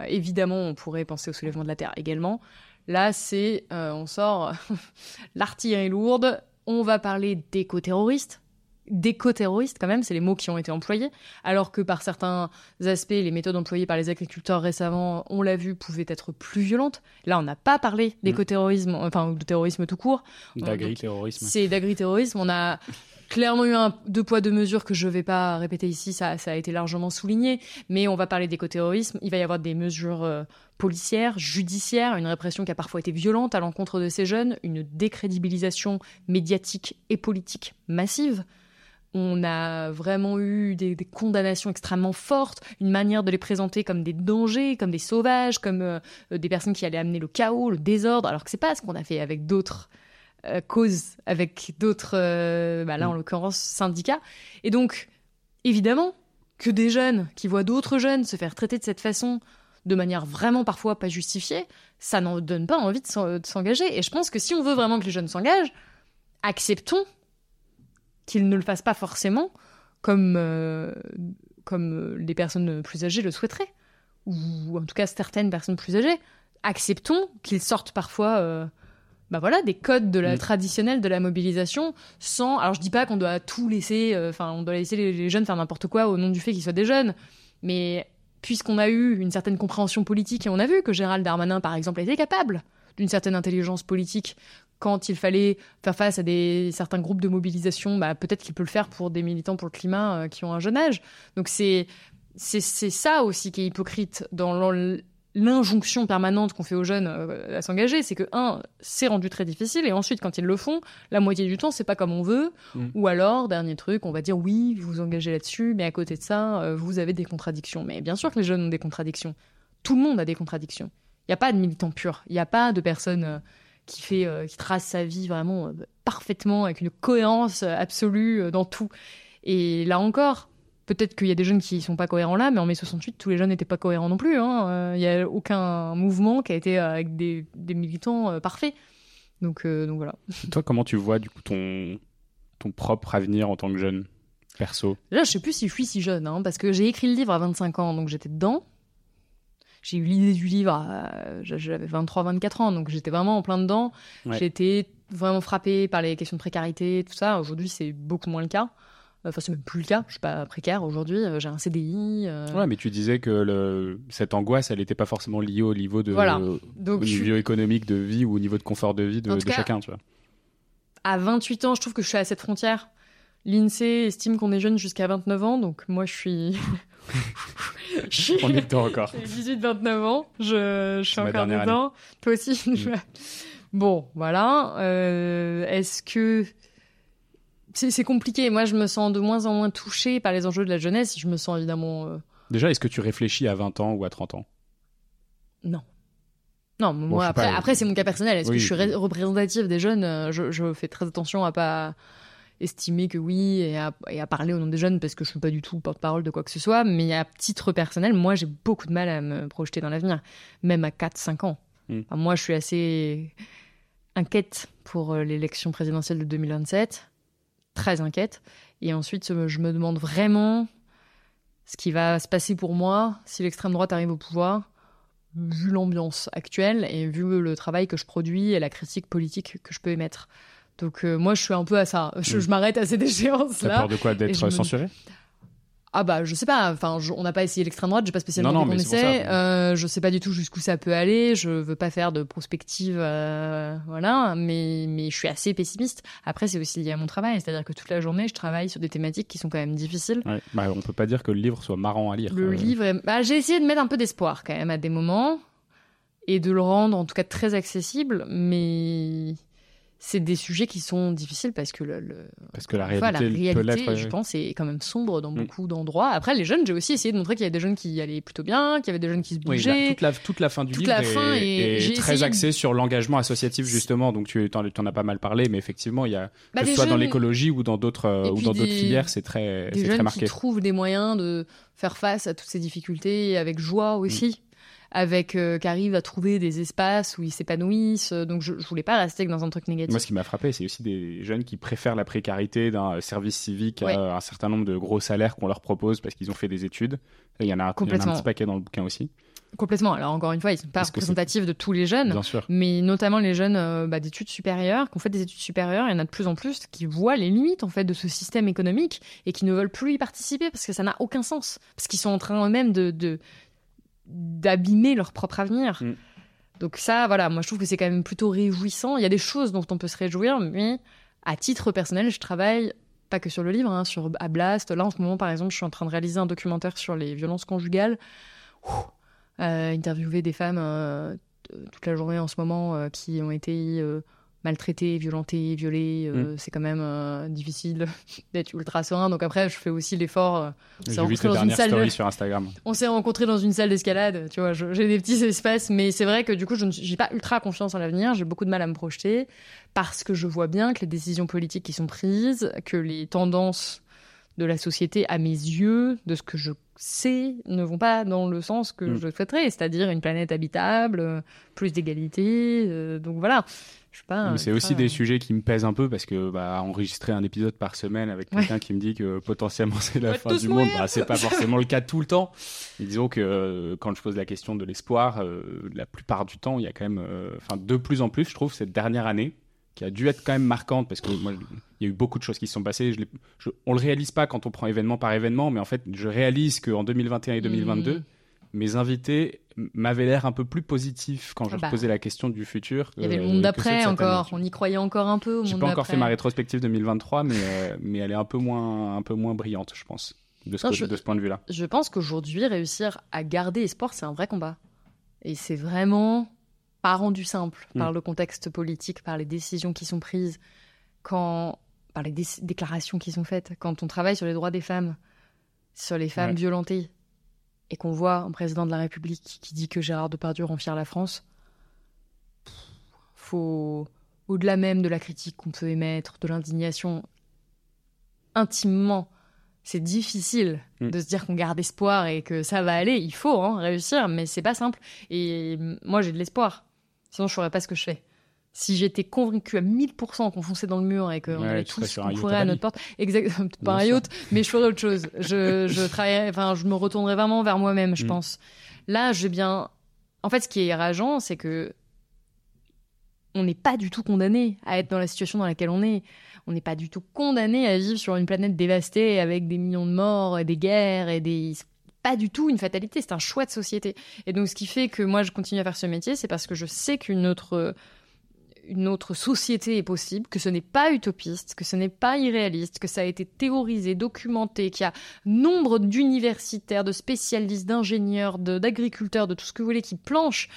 Euh, évidemment, on pourrait penser au soulèvement de la Terre également. Là, c'est. Euh, on sort <laughs> l'artillerie lourde. On va parler d'éco-terroristes d'éco-terroristes quand même, c'est les mots qui ont été employés, alors que par certains aspects, les méthodes employées par les agriculteurs récemment, on l'a vu, pouvaient être plus violentes. Là, on n'a pas parlé mm. d'éco-terrorisme, enfin de terrorisme tout court. D'agri-terrorisme. C'est d'agri-terrorisme. On a clairement eu un deux poids deux mesures que je ne vais pas répéter ici, ça, ça, a été largement souligné, mais on va parler d'éco-terrorisme. Il va y avoir des mesures euh, policières, judiciaires, une répression qui a parfois été violente à l'encontre de ces jeunes, une décrédibilisation médiatique et politique massive. On a vraiment eu des, condamnations extrêmement fortes, une manière de les présenter comme des dangers, comme des sauvages, comme euh, des personnes qui allaient amener le chaos, le désordre, alors que c'est pas ce qu'on a fait avec d'autres euh, causes, avec d'autres, euh, bah là en mm. l'occurrence syndicats. Et donc, évidemment, que des jeunes qui voient d'autres jeunes se faire traiter de cette façon, de manière vraiment parfois pas justifiée, ça n'en donne pas envie de s'engager. Et je pense que si on veut vraiment que les jeunes s'engagent, acceptons qu'ils ne le fassent pas forcément comme, euh, comme les personnes plus âgées le souhaiteraient, ou en tout cas certaines personnes plus âgées. Acceptons qu'ils sortent parfois euh, bah voilà, des codes de la mm. traditionnelle de la mobilisation sans. Alors je dis pas qu'on doit tout laisser, euh, enfin on doit laisser les, jeunes faire n'importe quoi au nom du fait qu'ils soient des jeunes, mais puisqu'on a eu une certaine compréhension politique et on a vu que Gérald Darmanin par exemple était capable d'une certaine intelligence politique quand il fallait faire face à des, certains groupes de mobilisation, bah, peut-être qu'il peut le faire pour des militants pour le climat euh, qui ont un jeune âge. Donc c'est c'est ça aussi qui est hypocrite dans l'injonction permanente qu'on fait aux jeunes euh, à s'engager, c'est que un, c'est rendu très difficile, et ensuite quand ils le font, la moitié du temps c'est pas comme on veut, mm. ou alors dernier truc, on va dire oui, vous vous engagez là-dessus, mais à côté de ça, euh, vous avez des contradictions. Mais bien sûr que les jeunes ont des contradictions. Tout le monde a des contradictions. Il n'y a pas de militants purs, il n'y a pas de personnes qui fait, euh, qui trace sa vie vraiment euh, parfaitement avec une cohérence euh, absolue dans tout. Et là encore, peut-être qu'il y a des jeunes qui sont pas cohérents là, mais en mai 68, tous les jeunes n'étaient pas cohérents non plus. Hein. Il n'y a aucun mouvement qui a été avec des, des militants parfaits. Donc, donc voilà. Toi, comment tu vois du coup ton, ton propre avenir en tant que jeune perso? Là, je sais plus si je suis si jeune, hein, parce que j'ai écrit le livre à 25 ans, donc j'étais dedans j'ai eu l'idée du livre, j'avais 23-24 ans, donc j'étais vraiment en plein dedans. Été vraiment frappée par les questions de précarité, tout ça. Aujourd'hui, c'est beaucoup moins le cas. Enfin, c'est même plus le cas. Je suis pas précaire aujourd'hui. Euh, j'ai un CDI. Euh. Ouais, mais tu disais que le... cette angoisse, elle n'était pas forcément liée au niveau de, voilà. Donc, au niveau économique de vie ou au niveau de confort de vie de, chacun, tu vois. À 28 ans, je trouve que je suis à cette frontière. L'INSEE estime qu'on est jeune jusqu'à 29 ans, donc moi, je suis <laughs> On est dedans encore. J'ai 18-29 ans, je, je suis encore dedans. Toi aussi mm. Bon, voilà. Euh, est-ce que... C'est compliqué. Moi, je me sens de moins en moins touchée par les enjeux de la jeunesse. Je me sens évidemment... Euh, Déjà, est-ce que tu réfléchis à 20 ans ou à 30 ans? Non. Non, moi, après, après c'est mon cas personnel. Est-ce que je suis représentative des jeunes? Euh, je, je, fais très attention à pas estimer que oui et à, et à, parler au nom des jeunes parce que je suis pas du tout porte-parole de quoi que ce soit. Mais à titre personnel, moi, j'ai beaucoup de mal à me projeter dans l'avenir, même à 4-5 ans. Hmm. moi, je suis assez inquiète pour euh, l'élection présidentielle de 2027, très inquiète. Et ensuite, je me demande vraiment ce qui va se passer pour moi si l'extrême droite arrive au pouvoir vu l'ambiance actuelle et vu le travail que je produis et la critique politique que je peux émettre. Donc euh, moi, je suis un peu à ça. Je, mm. m'arrête à cette <laughs> échéance-là. T'as peur de quoi D'être censuré ah bah je sais pas, enfin on n'a pas essayé l'extrême droite, j'ai pas spécialement non, non, essaie. Euh, je sais pas du tout jusqu'où ça peut aller. Je veux pas faire de prospective, euh, voilà. Mais mais je suis assez pessimiste. Après c'est aussi lié à mon travail, c'est-à-dire que toute la journée je travaille sur des thématiques qui sont quand même difficiles. Ouais. Bah, on peut pas dire que le livre soit marrant à lire. Le livre, bah, j'ai essayé de mettre un peu d'espoir quand même à des moments et de le rendre en tout cas très accessible, mais c'est des sujets qui sont difficiles parce que le, parce que la réalité, peut je pense est quand même sombre dans mm. beaucoup d'endroits. Après les jeunes j'ai aussi essayé de montrer qu'il y avait des jeunes qui allaient plutôt bien qu'il y avait des jeunes qui se bougeaient. toute, la, toute la fin du livre est, très axée sur l'engagement associatif justement. Donc tu en, as pas mal parlé mais effectivement il y a bah, que ce soit dans l'écologie ou dans d'autres ou dans d'autres filières c'est très c'est très marqué. qui trouvent des moyens de faire face à toutes ces difficultés avec joie aussi avec euh, qui arrivent à trouver des espaces où ils s'épanouissent. Donc je, je voulais pas rester dans un truc négatif. Moi, ce qui m'a frappé, c'est aussi des jeunes qui préfèrent la précarité d'un service civique à un certain nombre de gros salaires qu'on leur propose parce qu'ils ont fait des études. il y en a, un petit paquet dans le bouquin aussi. Complètement. Alors encore une fois, ils sont pas représentatifs de tous les jeunes, mais notamment les jeunes euh, bah, d'études supérieures, qui ont fait des études supérieures. Il y en a de plus en plus qui voient les limites en fait de ce système économique et qui ne veulent plus y participer parce que ça n'a aucun sens, parce qu'ils sont en train eux-mêmes de, de, d'abîmer leur propre avenir. Mm. Donc ça, voilà, moi je trouve que c'est quand même plutôt réjouissant. Il y a des choses dont on peut se réjouir, mais à titre personnel, je travaille pas que sur le livre, hein, sur à Blast. Là, en ce moment, par exemple, je suis en train de réaliser un documentaire sur les violences conjugales. Euh, interviewer des femmes euh, toute la journée en ce moment euh, qui ont été maltraité, violenté, violé, euh, mm. c'est quand même euh, difficile <laughs> d'être ultra serein. Donc après, je fais aussi l'effort. Euh, <laughs> on s'est rencontré dans une salle. sur Instagram. On s'est rencontré dans une salle d'escalade. Tu vois, j'ai des petits espaces, mais c'est vrai que du coup, je n'ai pas ultra confiance en l'avenir. J'ai beaucoup de mal à me projeter parce que je vois bien que les décisions politiques qui sont prises, que les tendances de la société, à mes yeux, de ce que je sais, ne vont pas dans le sens que mm. je souhaiterais, c'est-à-dire une planète habitable, plus d'égalité. donc voilà c'est aussi des sujets qui me pèsent un peu parce que bah, enregistrer un épisode par semaine avec quelqu'un qui me dit que potentiellement c'est la fin du monde, bah, c'est pas forcément le cas tout le temps. Et disons que euh, quand je pose la question de l'espoir, euh, la plupart du temps, il y a quand même, euh, enfin de plus en plus, je trouve cette dernière année qui a dû être quand même marquante parce que moi, il y a eu beaucoup de choses qui se sont passées. Je, je on le réalise pas quand on prend événement par événement, mais en fait, je réalise qu'en 2021 et 2022, mes invités m'avaient l'air un peu plus positifs quand je bah. posais la question du futur. Il y avait le monde d'après encore, on y croyait encore un peu. J'ai pas encore fait ma rétrospective 2023, mais, euh, mais elle est un peu moins, un peu moins brillante, je pense, de ce, de ce point de vue-là. Je pense qu'aujourd'hui, réussir à garder espoir, c'est un vrai combat. Et c'est vraiment pas rendu simple par hmm. le contexte politique, par les décisions qui sont prises, quand, par les déclarations qui sont faites, quand on travaille sur les droits des femmes, sur les femmes violentées, et qu'on voit un président de la République qui dit que Gérard Depardieu rend fier la France, faut, au-delà même de la critique qu'on peut émettre, de l'indignation, intimement, c'est difficile mm. de se dire qu'on garde espoir et que ça va aller. Il faut hein, réussir, mais c'est pas simple. Et moi, j'ai de l'espoir. Sinon, je ferais pas ce que je fais si j'étais convaincu à 1000% qu'on fonçait dans le mur et qu'on allait tous courir à notre porte, exactement, <laughs> pas un yacht, mais je ferais autre chose. Je, je <laughs> enfin, je me retournerais vraiment vers moi-même, je mm. pense. Là, j'ai bien, en fait, ce qui est rageant, c'est que on n'est pas du tout condamné à être dans la situation dans laquelle on est. On n'est pas du tout condamné à vivre sur une planète dévastée avec des millions de morts et des guerres et des pas du tout une fatalité, c'est un choix de société. Et donc ce qui fait que moi je continue à faire ce métier, c'est parce que je sais qu'une autre une autre société est possible, que ce n'est pas utopiste, que ce n'est pas irréaliste, que ça a été théorisé, documenté, qu'il y a nombre d'universitaires, de spécialistes, d'ingénieurs, d'agriculteurs, de, tout ce que vous voulez qui planchent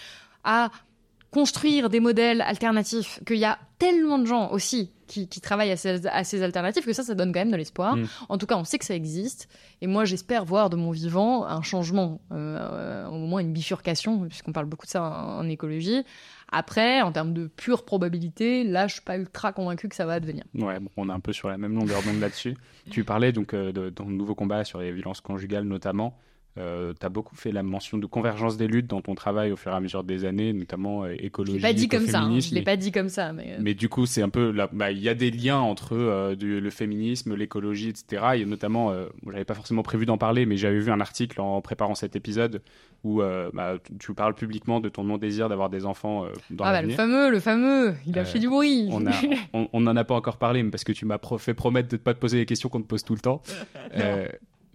à construire des modèles alternatifs, qu'il y a tellement de gens aussi qui, travaillent à ces, à ces, alternatives que ça, ça donne quand même de l'espoir. Mm. En tout cas, on sait que ça existe. Et moi, j'espère voir de mon vivant un changement, euh, au moins une bifurcation, puisqu'on parle beaucoup de ça en, écologie. Après, en termes de pure probabilité, là, je suis pas ultra convaincu que ça va advenir. Ouais, on est un peu sur la même longueur d'onde là-dessus. tu parlais donc euh, de ton nouveau combat sur les violences conjugales notamment. Euh, tu as beaucoup fait la mention de convergence des luttes dans ton travail au fur et à mesure des années, notamment euh, écologie. Je l'ai pas dit comme ça. Hein. Je l'ai pas dit comme ça. Mais, euh. mais du coup, c'est un peu. Bah, il y a des liens entre le féminisme, l'écologie, etc. Et notamment, j'avais pas forcément prévu d'en parler, mais j'avais vu un article en préparant cet épisode où bah, tu parles publiquement de ton non-désir d'avoir des enfants dans Ah, bah, le fameux, le fameux. Il a fait du bruit. On, on, en a pas encore parlé, mais parce que tu m'as fait promettre de ne pas te poser les questions qu'on te pose tout le temps. <laughs>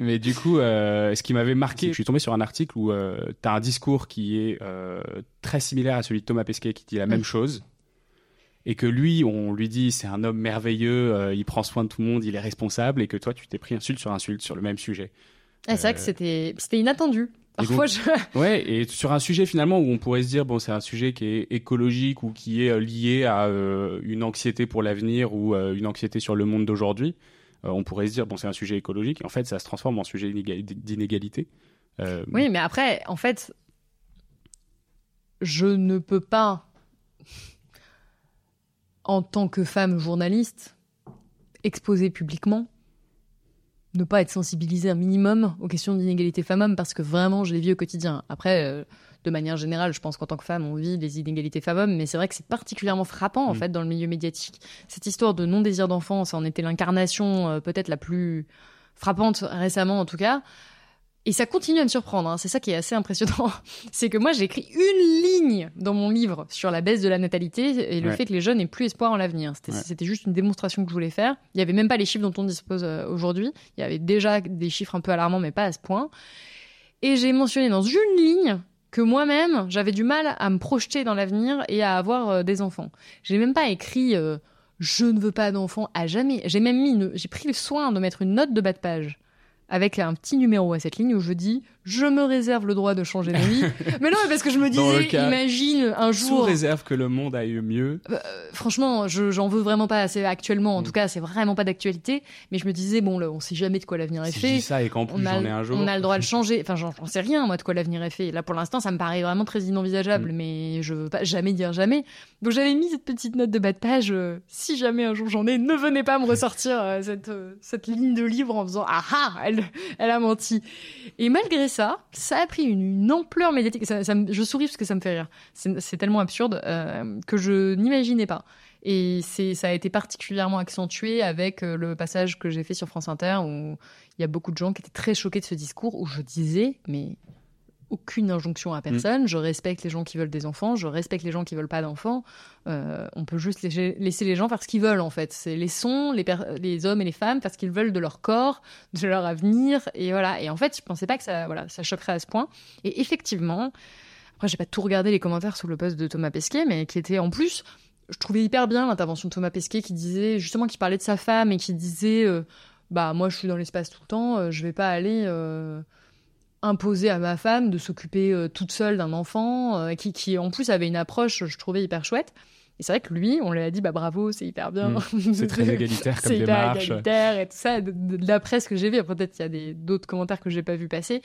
Mais du coup, euh, ce qui m'avait marqué, je suis tombé sur un article où euh, tu as un discours qui est euh, très similaire à celui de Thomas Pesquet qui dit la même chose. Et que lui, on lui dit c'est un homme merveilleux, il prend soin de tout le monde, il est responsable, et que toi, tu t'es pris insulte sur insulte sur le même sujet. c'est vrai que c'était inattendu. Parfois, je... <laughs> Ouais, et sur un sujet finalement où on pourrait se dire, bon, c'est un sujet qui est écologique ou qui est lié à une anxiété pour l'avenir ou une anxiété sur le monde d'aujourd'hui. Euh, on pourrait se dire, bon, c'est un sujet écologique, en fait, ça se transforme en sujet d'inégalité. Euh, oui, mais après, en fait, je ne peux pas, en tant que femme journaliste, exposer publiquement, ne pas être sensibilisée un minimum aux questions d'inégalité femmes-hommes, parce que vraiment, je les vis au quotidien. Après, euh, de manière générale, je pense qu'en tant que femme, on vit les inégalités femmes-hommes, mais c'est vrai que c'est particulièrement frappant en mm. fait dans le milieu médiatique. Cette histoire de non-désir d'enfant, ça en était l'incarnation euh, peut-être la plus frappante récemment en tout cas. Et ça continue à me surprendre, hein. c'est ça qui est assez impressionnant. <laughs> c'est que moi j'ai écrit une ligne dans mon livre sur la baisse de la natalité et le fait que les jeunes n'aient plus espoir en l'avenir. C'était juste une démonstration que je voulais faire. Il n'y avait même pas les chiffres dont on dispose euh, aujourd'hui. Il y avait déjà des chiffres un peu alarmants, mais pas à ce point. Et j'ai mentionné dans une ligne que moi-même, j'avais du mal à me projeter dans l'avenir et à avoir euh, des enfants. J'ai même pas écrit euh, je ne veux pas d'enfants à jamais. J'ai même mis, j'ai pris le soin de mettre une note de bas de page avec un petit numéro à cette ligne où je dis je me réserve le droit de changer d'avis. <laughs> mais non, parce que je me disais, imagine un jour. Sous réserve que le monde aille mieux. Euh, franchement, j'en veux vraiment pas assez actuellement. En mm. tout cas, c'est vraiment pas d'actualité. Mais je me disais, bon, là, on sait jamais de quoi l'avenir est si fait. Je dis ça et qu'en plus j'en ai un jour. On a le droit de changer. Enfin, j'en sais rien, moi, de quoi l'avenir est fait. Là, pour l'instant, ça me paraît vraiment très inenvisageable. Mm. Mais je veux pas jamais dire jamais. Donc, j'avais mis cette petite note de bas de page. Euh, si jamais un jour j'en ai, ne venez pas me ressortir euh, cette, cette ligne de livre en faisant, ah ah, elle, elle a menti. Et malgré ça, ça a pris une, ampleur médiatique. je souris parce que ça me fait rire. C'est tellement absurde euh, que je n'imaginais pas. Et ça a été particulièrement accentué avec euh, le passage que j'ai fait sur France Inter où il y a beaucoup de gens qui étaient très choqués de ce discours où je disais, mais aucune injonction à mm. personne. Je respecte les gens qui veulent des enfants, je respecte les gens qui veulent pas d'enfants. Euh, on peut juste laisser, les gens faire ce qu'ils veulent en fait. C'est laissons les, les hommes et les femmes faire ce qu'ils veulent de leur corps, de leur avenir et voilà. Et en fait, je pensais pas que ça, voilà, ça choquerait à ce point. Et effectivement, après j'ai pas tout regardé les commentaires sous le post de Thomas Pesquet, mais qui était en plus, je trouvais hyper bien l'intervention de Thomas Pesquet qui disait justement qui parlait de sa femme et qui disait, euh, bah moi je suis dans l'espace tout le temps, euh, je vais pas aller imposer à ma femme de s'occuper euh, toute seule d'un enfant, euh, qui, qui en plus avait une approche, je trouvais hyper chouette. Et c'est vrai que lui, on lui a dit, bah bravo, c'est hyper bien. Mm. <laughs> C'est très égalitaire comme démarche. C'est égalitaire et tout ça, de, la presse que j'ai vue. Peut-être qu'il y a d'autres commentaires que j'ai pas vu passer.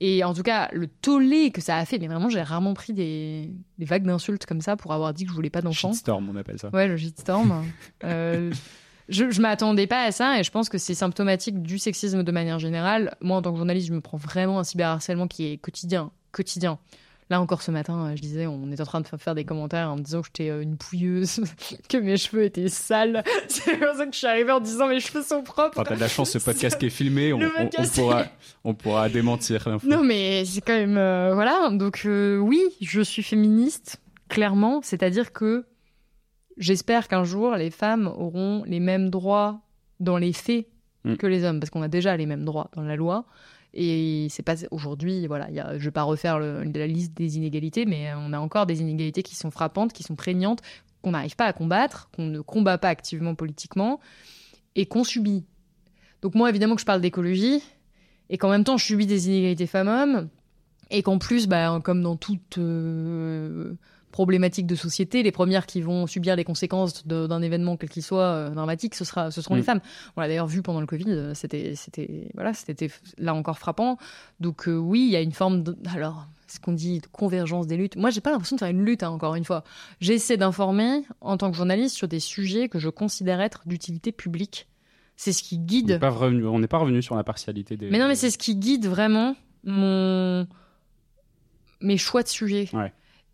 Et en tout cas, le tollé que ça a fait, mais vraiment, j'ai rarement pris des, des vagues d'insultes comme ça pour avoir dit que je voulais pas d'enfant. Shitstorm, on appelle ça. Ouais, le shitstorm. euh, <laughs> je, je m'attendais pas à ça et je pense que c'est symptomatique du sexisme de manière générale. Moi, en tant que journaliste, je me prends vraiment un cyberharcèlement qui est quotidien, quotidien. Là encore ce matin, je disais, on est en train de faire des commentaires en me disant que j'étais euh, une pouilleuse, <laughs> que mes cheveux étaient sales. <laughs> C'est pour ça que je suis arrivée en disant mes cheveux sont propres. Quand t'as de la chance, ce podcast qui est filmé, on, pourra, on pourra démentir Non, mais c'est quand même euh, voilà. Donc euh, oui, je suis féministe, clairement. C'est-à-dire que J'espère qu'un jour, les femmes auront les mêmes droits dans les faits mm. que les hommes, parce qu'on a déjà les mêmes droits dans la loi. Et c'est pas aujourd'hui, voilà, y a, je vais pas refaire la liste des inégalités, mais on a encore des inégalités qui sont frappantes, qui sont prégnantes, qu'on n'arrive pas à combattre, qu'on ne combat pas activement politiquement et qu'on subit. Donc moi, évidemment que je parle d'écologie et qu'en même temps, je subis des inégalités femmes-hommes et qu'en plus, bah, comme dans toute euh, problématiques de société, les premières qui vont subir les conséquences d'un événement quel qu'il soit euh, dramatique, ce sera, ce seront les mm. femmes. On l'a d'ailleurs vu pendant le Covid, euh, c'était, c'était, voilà, c'était là encore frappant. Donc euh, oui, il y a une forme de, alors ce qu'on dit de convergence des luttes. Moi, j'ai pas l'impression de faire une lutte, hein, encore une fois. J'essaie d'informer en tant que journaliste sur des sujets que je considère être d'utilité publique. C'est ce qui guide. On n'est pas, revenu sur la partialité des. Mais non, mais c'est ce qui guide vraiment mon mes choix de sujets.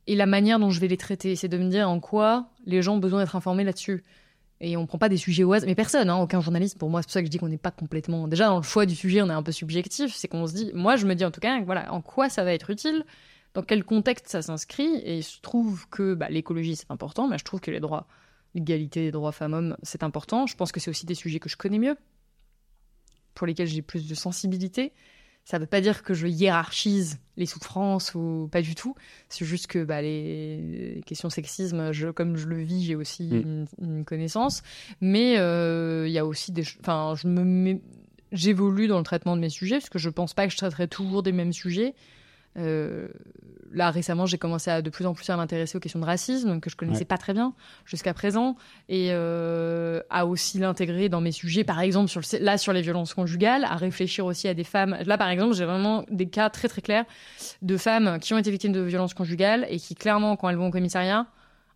Et la manière dont je vais les traiter, c'est de me dire en quoi les gens ont besoin d'être informés là-dessus. Et on prend pas des sujets au mais personne, hein, aucun journaliste. Pour moi, c'est pour ça que je dis qu'on n'est pas complètement. Déjà, dans le choix du sujet, on est un peu subjectif. C'est qu'on se dit, moi, je me dis en tout cas, voilà, en quoi ça va être utile, dans quel contexte ça s'inscrit. Et je trouve que bah, l'écologie, c'est important, mais je trouve que les droits, l'égalité des droits femmes-hommes, c'est important. Je pense que c'est aussi des sujets que je connais mieux, pour lesquels j'ai plus de sensibilité. Ça ne veut pas dire que je hiérarchise les souffrances ou pas du tout. C'est juste que bah, les questions sexisme, je, comme je le vis, j'ai aussi mm. une, connaissance. Mais euh, il y a aussi des. Enfin, je me j'évolue dans le traitement de mes sujets parce que je pense pas que je traiterai toujours des mêmes sujets. Euh, là récemment, j'ai commencé à de plus en plus à m'intéresser aux questions de racisme que je connaissais pas très bien jusqu'à présent, et euh, à aussi l'intégrer dans mes sujets, par exemple sur le, là sur les violences conjugales, à réfléchir aussi à des femmes. Là, par exemple, j'ai vraiment des cas très très clairs de femmes qui ont été victimes de violences conjugales et qui clairement, quand elles vont au commissariat,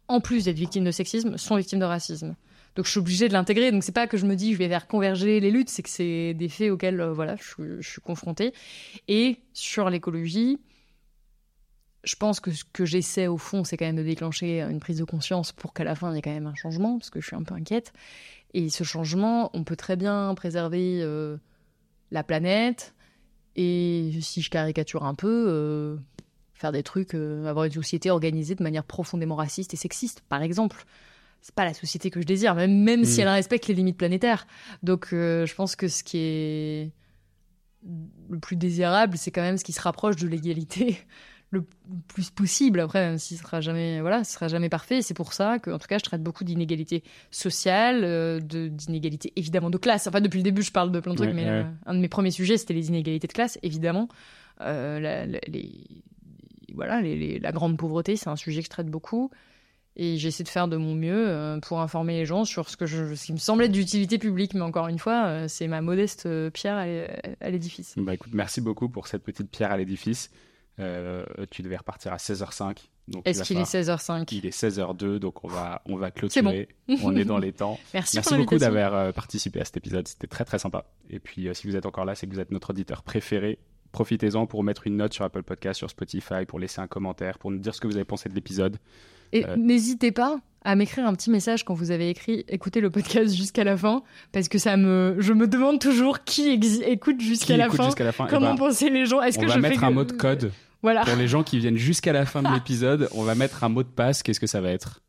en plus d'être victimes de sexisme, sont victimes de racisme. Donc je suis obligée de l'intégrer. Donc c'est pas que je me dis je vais faire converger les luttes, c'est que c'est des faits auxquels euh, voilà je, suis confrontée. Et sur l'écologie, je pense que ce que j'essaie au fond, c'est quand même de déclencher une prise de conscience pour qu'à la fin il y ait quand même un changement, parce que je suis un peu inquiète. Et ce changement, on peut très bien préserver euh, la planète et si je caricature un peu. Euh, faire des trucs, avoir une société organisée de manière profondément raciste et sexiste, par exemple c'est pas la société que je désire, même, même si mm. elle respecte les limites planétaires. Donc euh, je pense que ce qui est le plus désirable, c'est quand même ce qui se rapproche de l'égalité <laughs> le plus possible. Après, même si ce sera jamais, voilà, ce sera jamais parfait. C'est pour ça que, en tout cas, je traite beaucoup d'inégalités sociales, euh, d'inégalités évidemment de classe. Enfin, depuis le début, je parle de plein de trucs, mais euh, un de mes premiers sujets, c'était les inégalités de classe, évidemment. La, les, voilà, la grande pauvreté, c'est un sujet que je traite beaucoup. Et j'essaie de faire de mon mieux euh, pour informer les gens sur ce, que je, ce qui me semble être d'utilité publique. Mais encore une fois, euh, c'est ma modeste euh, pierre à l'édifice. Bah écoute, merci beaucoup pour cette petite pierre à l'édifice. tu devais repartir à 16h05. Est-ce qu'il est 16h05 Il est 16h02, donc on va, on va clôturer. on est dans les temps. <laughs> Merci, Merci beaucoup d'avoir participé à cet épisode. C'était très très sympa. Et puis si vous êtes encore là, c'est que vous êtes notre auditeur préféré. Profitez-en pour mettre une note sur Apple Podcast, sur Spotify, pour laisser un commentaire, pour nous dire ce que vous avez pensé de l'épisode. Et euh, n'hésitez pas à m'écrire un petit message quand vous avez écrit écoutez le podcast jusqu'à la fin parce que ça me je me demande toujours qui écoute jusqu'à la, fin, la fin. Comment penser les gens? Est-ce que va je mettre un mot de code voilà. pour les gens qui viennent jusqu'à la fin de <laughs> l'épisode. On va mettre un mot de passe. Qu'est-ce que ça va être?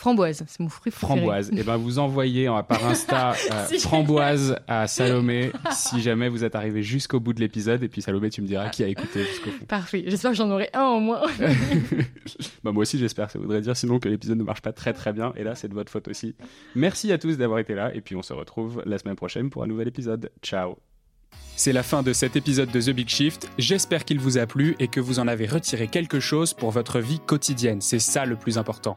Framboise, c'est mon fruit préféré. Framboise. Et eh ben vous envoyez par Insta <laughs> euh, framboise à Salomé si jamais vous êtes arrivé jusqu'au bout de l'épisode et puis Salomé tu me diras qui a écouté jusqu'au bout. Parfait. J'espère que j'en aurai un au moins. <laughs> bah moi aussi j'espère. Ça voudrait dire sinon que l'épisode ne marche pas très très bien et là c'est de votre faute aussi. Merci à tous d'avoir été là et puis on se retrouve la semaine prochaine pour un nouvel épisode. Ciao. C'est la fin de cet épisode de The Big Shift. J'espère qu'il vous a plu et que vous en avez retiré quelque chose pour votre vie quotidienne. C'est ça le plus important.